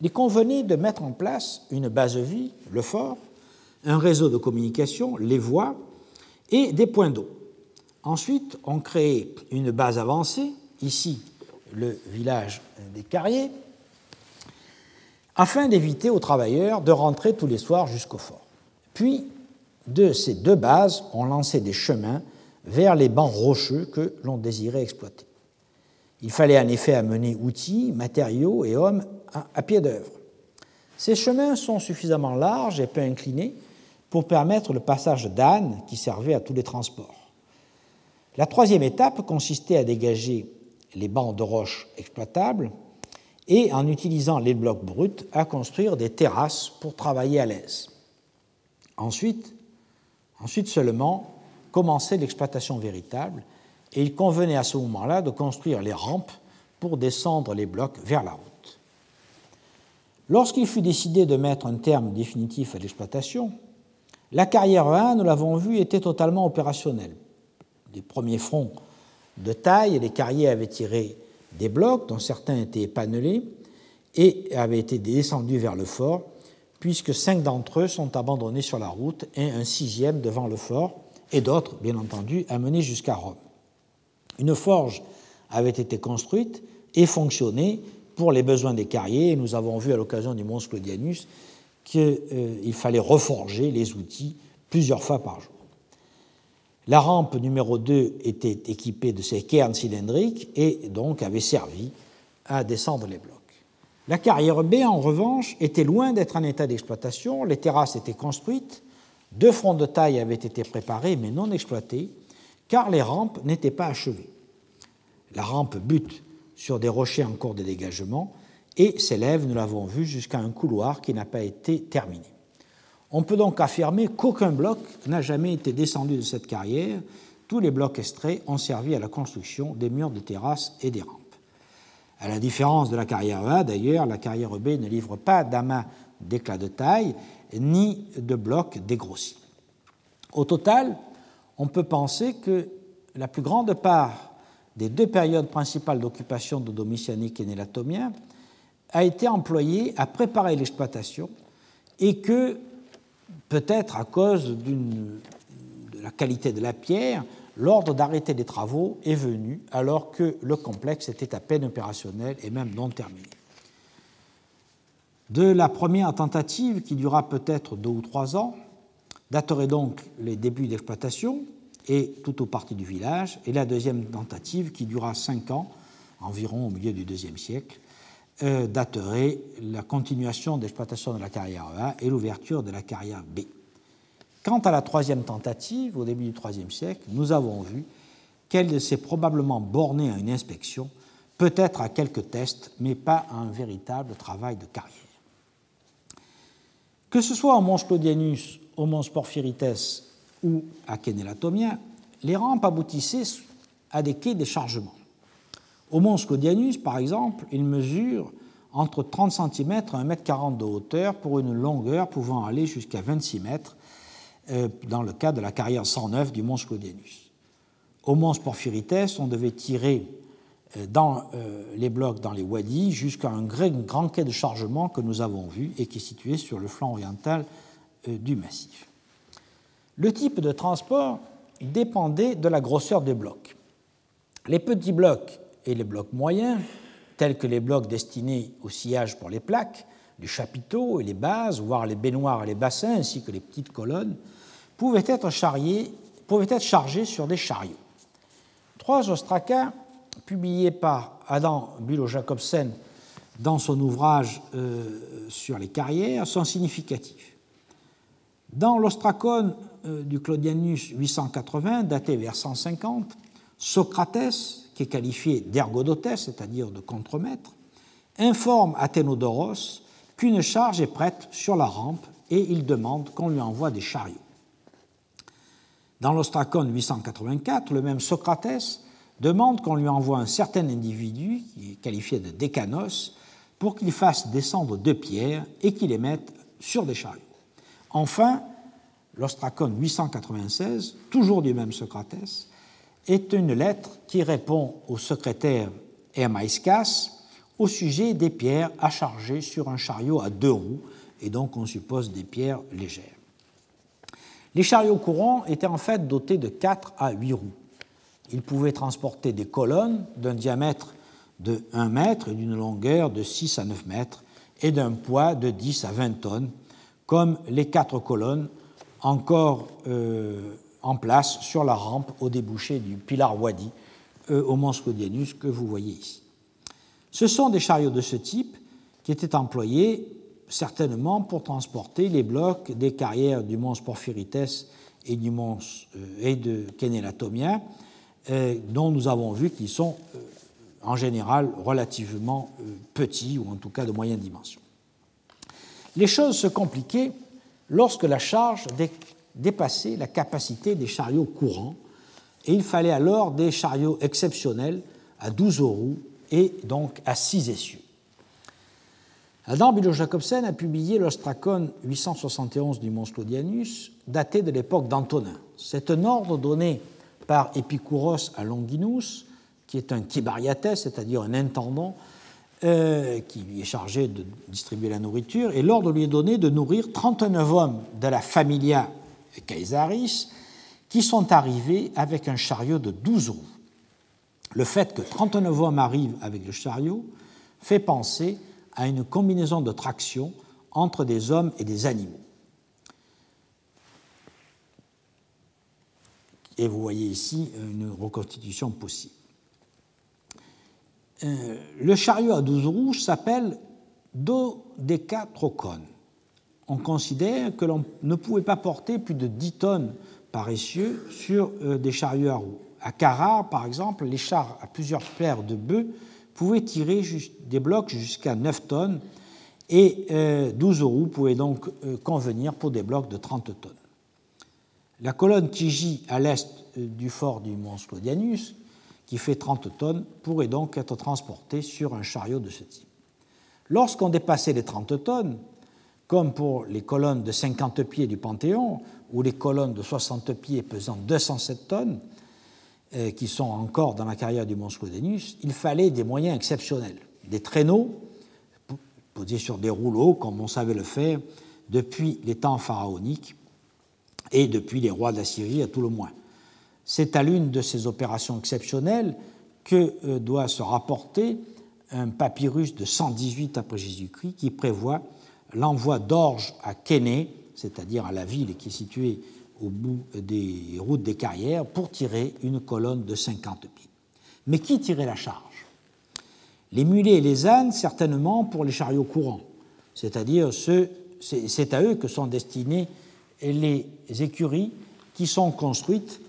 B: il convenait de mettre en place une base vie, le fort, un réseau de communication, les voies, et des points d'eau. Ensuite, on crée une base avancée, ici le village des Carriers, afin d'éviter aux travailleurs de rentrer tous les soirs jusqu'au fort. Puis, de ces deux bases, on lançait des chemins vers les bancs rocheux que l'on désirait exploiter. Il fallait en effet amener outils, matériaux et hommes à pied d'œuvre. Ces chemins sont suffisamment larges et peu inclinés pour permettre le passage d'ânes qui servaient à tous les transports. La troisième étape consistait à dégager les bancs de roches exploitables et, en utilisant les blocs bruts, à construire des terrasses pour travailler à l'aise. Ensuite, seulement, commençait l'exploitation véritable et il convenait à ce moment-là de construire les rampes pour descendre les blocs vers la route. Lorsqu'il fut décidé de mettre un terme définitif à l'exploitation, la carrière 1, nous l'avons vu, était totalement opérationnelle. Les premiers fronts de taille, les carriers avaient tiré des blocs, dont certains étaient épanelés, et avaient été descendus vers le fort, puisque cinq d'entre eux sont abandonnés sur la route et un sixième devant le fort, et d'autres, bien entendu, amenés jusqu'à Rome. Une forge avait été construite et fonctionnait pour les besoins des carriers, et nous avons vu à l'occasion du Mons Claudianus qu'il euh, fallait reforger les outils plusieurs fois par jour. La rampe numéro 2 était équipée de ces cairns cylindriques et donc avait servi à descendre les blocs. La carrière B, en revanche, était loin d'être en état d'exploitation. Les terrasses étaient construites, deux fronts de taille avaient été préparés mais non exploités, car les rampes n'étaient pas achevées. La rampe bute sur des rochers en cours de dégagement et s'élève, nous l'avons vu, jusqu'à un couloir qui n'a pas été terminé. On peut donc affirmer qu'aucun bloc n'a jamais été descendu de cette carrière. Tous les blocs extraits ont servi à la construction des murs de terrasse et des rampes. À la différence de la carrière A, d'ailleurs, la carrière B ne livre pas d'amas d'éclat de taille ni de blocs dégrossis. Au total, on peut penser que la plus grande part des deux périodes principales d'occupation de Domitianique et Nélatomien a été employée à préparer l'exploitation et que peut-être à cause de la qualité de la pierre, l'ordre d'arrêter les travaux est venu alors que le complexe était à peine opérationnel et même non terminé. De la première tentative, qui dura peut-être deux ou trois ans, dateraient donc les débuts d'exploitation et tout au parti du village, et la deuxième tentative, qui dura cinq ans, environ au milieu du deuxième siècle, euh, daterait la continuation d'exploitation de la carrière A et l'ouverture de la carrière B. Quant à la troisième tentative, au début du IIIe siècle, nous avons vu qu'elle s'est probablement bornée à une inspection, peut-être à quelques tests, mais pas à un véritable travail de carrière. Que ce soit au Mons Claudianus, au Mons Porphyrites ou à Kénélatomia, les rampes aboutissaient à des quais de chargement. Au Mons Claudianus, par exemple, il mesure entre 30 cm et 1,40 m de hauteur pour une longueur pouvant aller jusqu'à 26 mètres euh, dans le cas de la carrière 109 du Mons Claudianus. Au Mons Porphyrites, on devait tirer euh, dans euh, les blocs dans les wadis jusqu'à un grand quai de chargement que nous avons vu et qui est situé sur le flanc oriental du massif. Le type de transport dépendait de la grosseur des blocs. Les petits blocs et les blocs moyens, tels que les blocs destinés au sillage pour les plaques, les chapiteaux et les bases, voire les baignoires et les bassins, ainsi que les petites colonnes, pouvaient être, chargés sur des chariots. Trois ostracas, publiés par Adam Bülow-Jacobsen dans son ouvrage euh, sur les carrières, sont significatifs. Dans l'ostracone euh, du Claudianus 880, daté vers 150, Socrates, qualifié d'ergodotes, c'est-à-dire de contremaître, informe Athénodoros qu'une charge est prête sur la rampe et il demande qu'on lui envoie des chariots. Dans l'Ostracone 884, le même Socrates demande qu'on lui envoie un certain individu, qui est qualifié de décanos, pour qu'il fasse descendre deux pierres et qu'il les mette sur des chariots. Enfin, l'Ostracone 896, toujours du même Socrates, est une lettre qui répond au secrétaire Hermaïscas au sujet des pierres à charger sur un chariot à deux roues, et donc on suppose des pierres légères. Les chariots courants étaient en fait dotés de 4 à 8 roues. Ils pouvaient transporter des colonnes d'un diamètre de 1 mètre et d'une longueur de 6 à 9 mètres et d'un poids de 10 à 20 tonnes, comme les quatre colonnes encore euh, en place sur la rampe au débouché du Pilar Wadi euh, au Mont Scodianus que vous voyez ici. Ce sont des chariots de ce type qui étaient employés certainement pour transporter les blocs des carrières du mont Porphyrites et, du mont, euh, et de Kenelatomia, euh, dont nous avons vu qu'ils sont en général relativement petits, ou en tout cas de moyenne dimension. Les choses se compliquaient lorsque la charge dépassait la capacité des chariots courants, et il fallait alors des chariots exceptionnels à 12 roues et donc à 6 essieux. Adam Bilo Jacobsen a publié l'Ostracon 871 du Mont Claudianus, daté de l'époque d'Antonin. C'est un ordre donné par Épicouros à Longinus, qui est un kibariates, c'est-à-dire un intendant, euh, qui lui est chargé de distribuer la nourriture, et l'ordre lui est donné de nourrir 39 hommes de la familia Caesaris qui sont arrivés avec un chariot de 12 roues. Le fait que 39 hommes arrivent avec le chariot fait penser à une combinaison de traction entre des hommes et des animaux. Et vous voyez ici une reconstitution possible. Euh, le chariot à 12 roues s'appelle dodécatrocone on considère que l'on ne pouvait pas porter plus de 10 tonnes par essieu sur euh, des chariots à roues. À Carrare, par exemple, les chars à plusieurs paires de bœufs pouvaient tirer des blocs jusqu'à 9 tonnes et 12 euh, roues pouvaient donc euh, convenir pour des blocs de 30 tonnes. La colonne qui gît à l'est du fort du mont Sclodianus, qui fait 30 tonnes, pourrait donc être transportée sur un chariot de ce type. Lorsqu'on dépassait les 30 tonnes, comme pour les colonnes de 50 pieds du Panthéon ou les colonnes de 60 pieds pesant 207 tonnes, euh, qui sont encore dans la carrière du Mont il fallait des moyens exceptionnels, des traîneaux posés sur des rouleaux, comme on savait le faire depuis les temps pharaoniques et depuis les rois d'Assyrie à tout le moins. C'est à l'une de ces opérations exceptionnelles que euh, doit se rapporter un papyrus de 118 après Jésus-Christ qui prévoit l'envoi d'orge à Kéné, c'est-à-dire à la ville qui est située au bout des routes des carrières, pour tirer une colonne de 50 pieds. Mais qui tirait la charge? Les mulets et les ânes, certainement pour les chariots courants, c'est-à-dire c'est à eux que sont destinées les écuries qui sont construites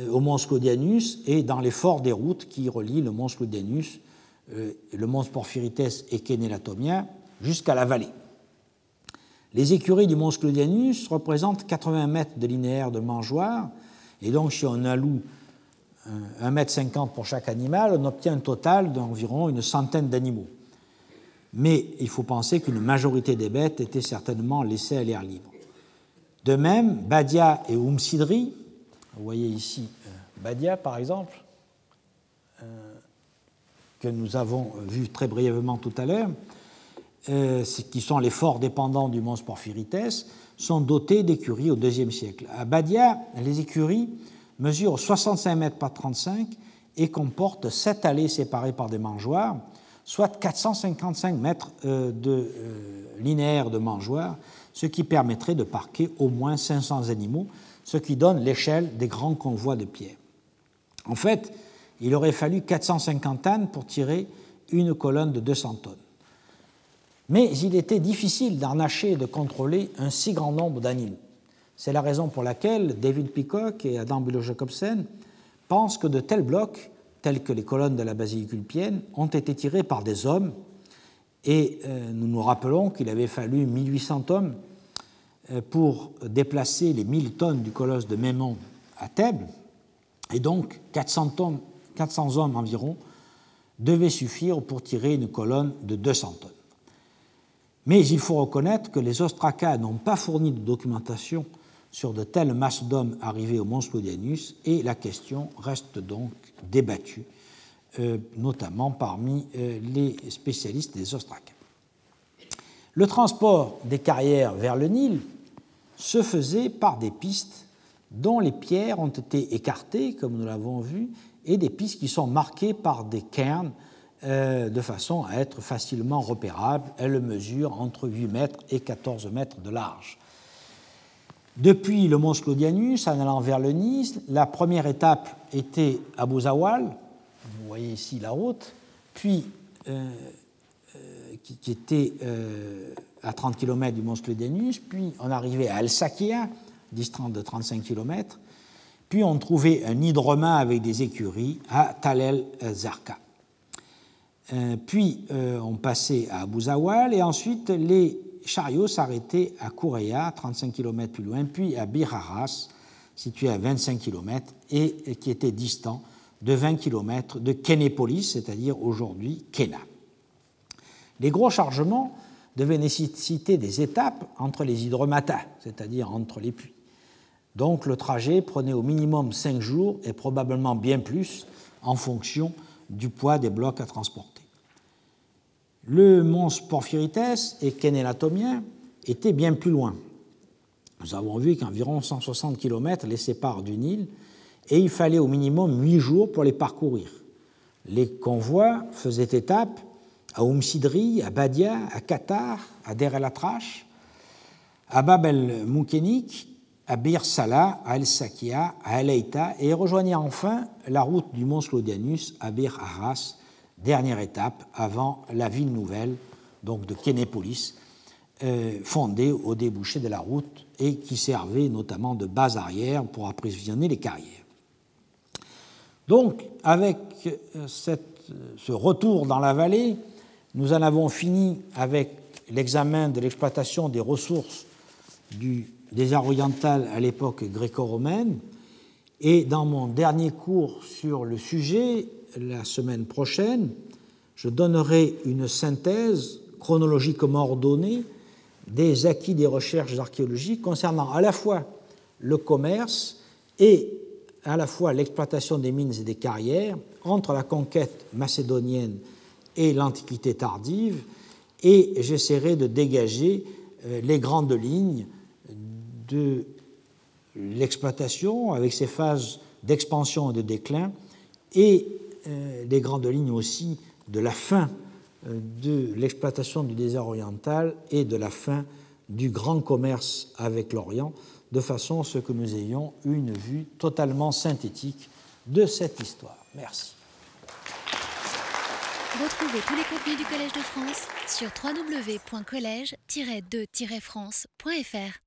B: euh, au mont Scodianus et dans les forts des routes qui relient le mont Scodianus, euh, le mont Porphyrites et Kénélatomia jusqu'à la vallée. Les écuries du mont Sclodianus représentent 80 mètres de linéaire de mangeoire, et donc si on alloue 1,50 mètre pour chaque animal, on obtient un total d'environ une centaine d'animaux. Mais il faut penser qu'une majorité des bêtes étaient certainement laissées à l'air libre. De même, Badia et Umsidri, vous voyez ici euh, Badia par exemple, euh, que nous avons vu très brièvement tout à l'heure, euh, qui sont les forts dépendants du mons Porphyrites, sont dotés d'écuries au IIe siècle. À Badia, les écuries mesurent 65 mètres par 35 et comportent sept allées séparées par des mangeoires, soit 455 mètres euh, de euh, linéaire de mangeoires, ce qui permettrait de parquer au moins 500 animaux, ce qui donne l'échelle des grands convois de pierre. En fait, il aurait fallu 450 ânes pour tirer une colonne de 200 tonnes. Mais il était difficile d'arnacher et de contrôler un si grand nombre d'animaux. C'est la raison pour laquelle David Peacock et Adam Bülow-Jacobsen pensent que de tels blocs, tels que les colonnes de la basilique ulpienne, ont été tirés par des hommes. Et euh, nous nous rappelons qu'il avait fallu 1800 hommes euh, pour déplacer les 1000 tonnes du colosse de Mémon à Thèbes. Et donc 400, tonnes, 400 hommes environ devaient suffire pour tirer une colonne de 200 tonnes. Mais il faut reconnaître que les Ostracas n'ont pas fourni de documentation sur de telles masses d'hommes arrivés au mont Sclodianus et la question reste donc débattue, euh, notamment parmi euh, les spécialistes des Ostracas. Le transport des carrières vers le Nil se faisait par des pistes dont les pierres ont été écartées, comme nous l'avons vu, et des pistes qui sont marquées par des cairns euh, de façon à être facilement repérables. Elles mesurent entre 8 mètres et 14 mètres de large. Depuis le mont Sclodianus, en allant vers le Nice, la première étape était à Bouzawal, vous voyez ici la route, puis euh, euh, qui, était à 30 km du mont Sclodianus, puis on arrivait à Al-Sakia, distance de 35 km, puis on trouvait un hydromain avec des écuries à Talel Zarqa. Euh, puis euh, on passait à Bouzawal et ensuite les chariots s'arrêtaient à Koureya, 35 km plus loin, puis à Bir situé à 25 km et, qui était distant de 20 km de Kenépolis, c'est-à-dire aujourd'hui Kena. Les gros chargements devaient nécessiter des étapes entre les hydromatas, c'est-à-dire entre les puits. Donc le trajet prenait au minimum 5 jours et probablement bien plus en fonction du poids des blocs à transporter. Le mont Porphyrites et Kénélatomien étaient bien plus loin. Nous avons vu qu'environ 160 km les séparent du Nil et il fallait au minimum 8 jours pour les parcourir. Les convois faisaient étape à Oum Sidri, à Badia, à Qatar, à Der el Atrash, à Bab el Moukenik, à Bir Salah, à El Sakia, à El Eita et rejoignaient enfin la route du mont Slodianus à Bir Arras dernière étape avant la ville nouvelle, donc de Kénépolis, euh, fondée au débouché de la route et qui servait notamment de base arrière pour approvisionner les carrières. Donc, avec euh, ce retour dans la vallée, nous en avons fini avec l'examen de l'exploitation des ressources du désert oriental à l'époque gréco-romaine. Et dans mon dernier cours sur le sujet, la semaine prochaine, je donnerai une synthèse chronologiquement ordonnée des acquis des recherches archéologiques concernant à la fois le commerce et à la fois l'exploitation des mines et des carrières entre la conquête macédonienne et l'Antiquité tardive, et j'essaierai de dégager euh, les grandes lignes de l'exploitation avec ses phases d'expansion et de déclin et euh, des grandes lignes aussi de la fin euh, de l'exploitation du désert oriental et de la fin du grand commerce avec l'Orient, de façon à ce que nous ayons une vue totalement synthétique de cette histoire. Merci.
A: Retrouvez tous les contenus du Collège de France sur www.colège-2-france.fr.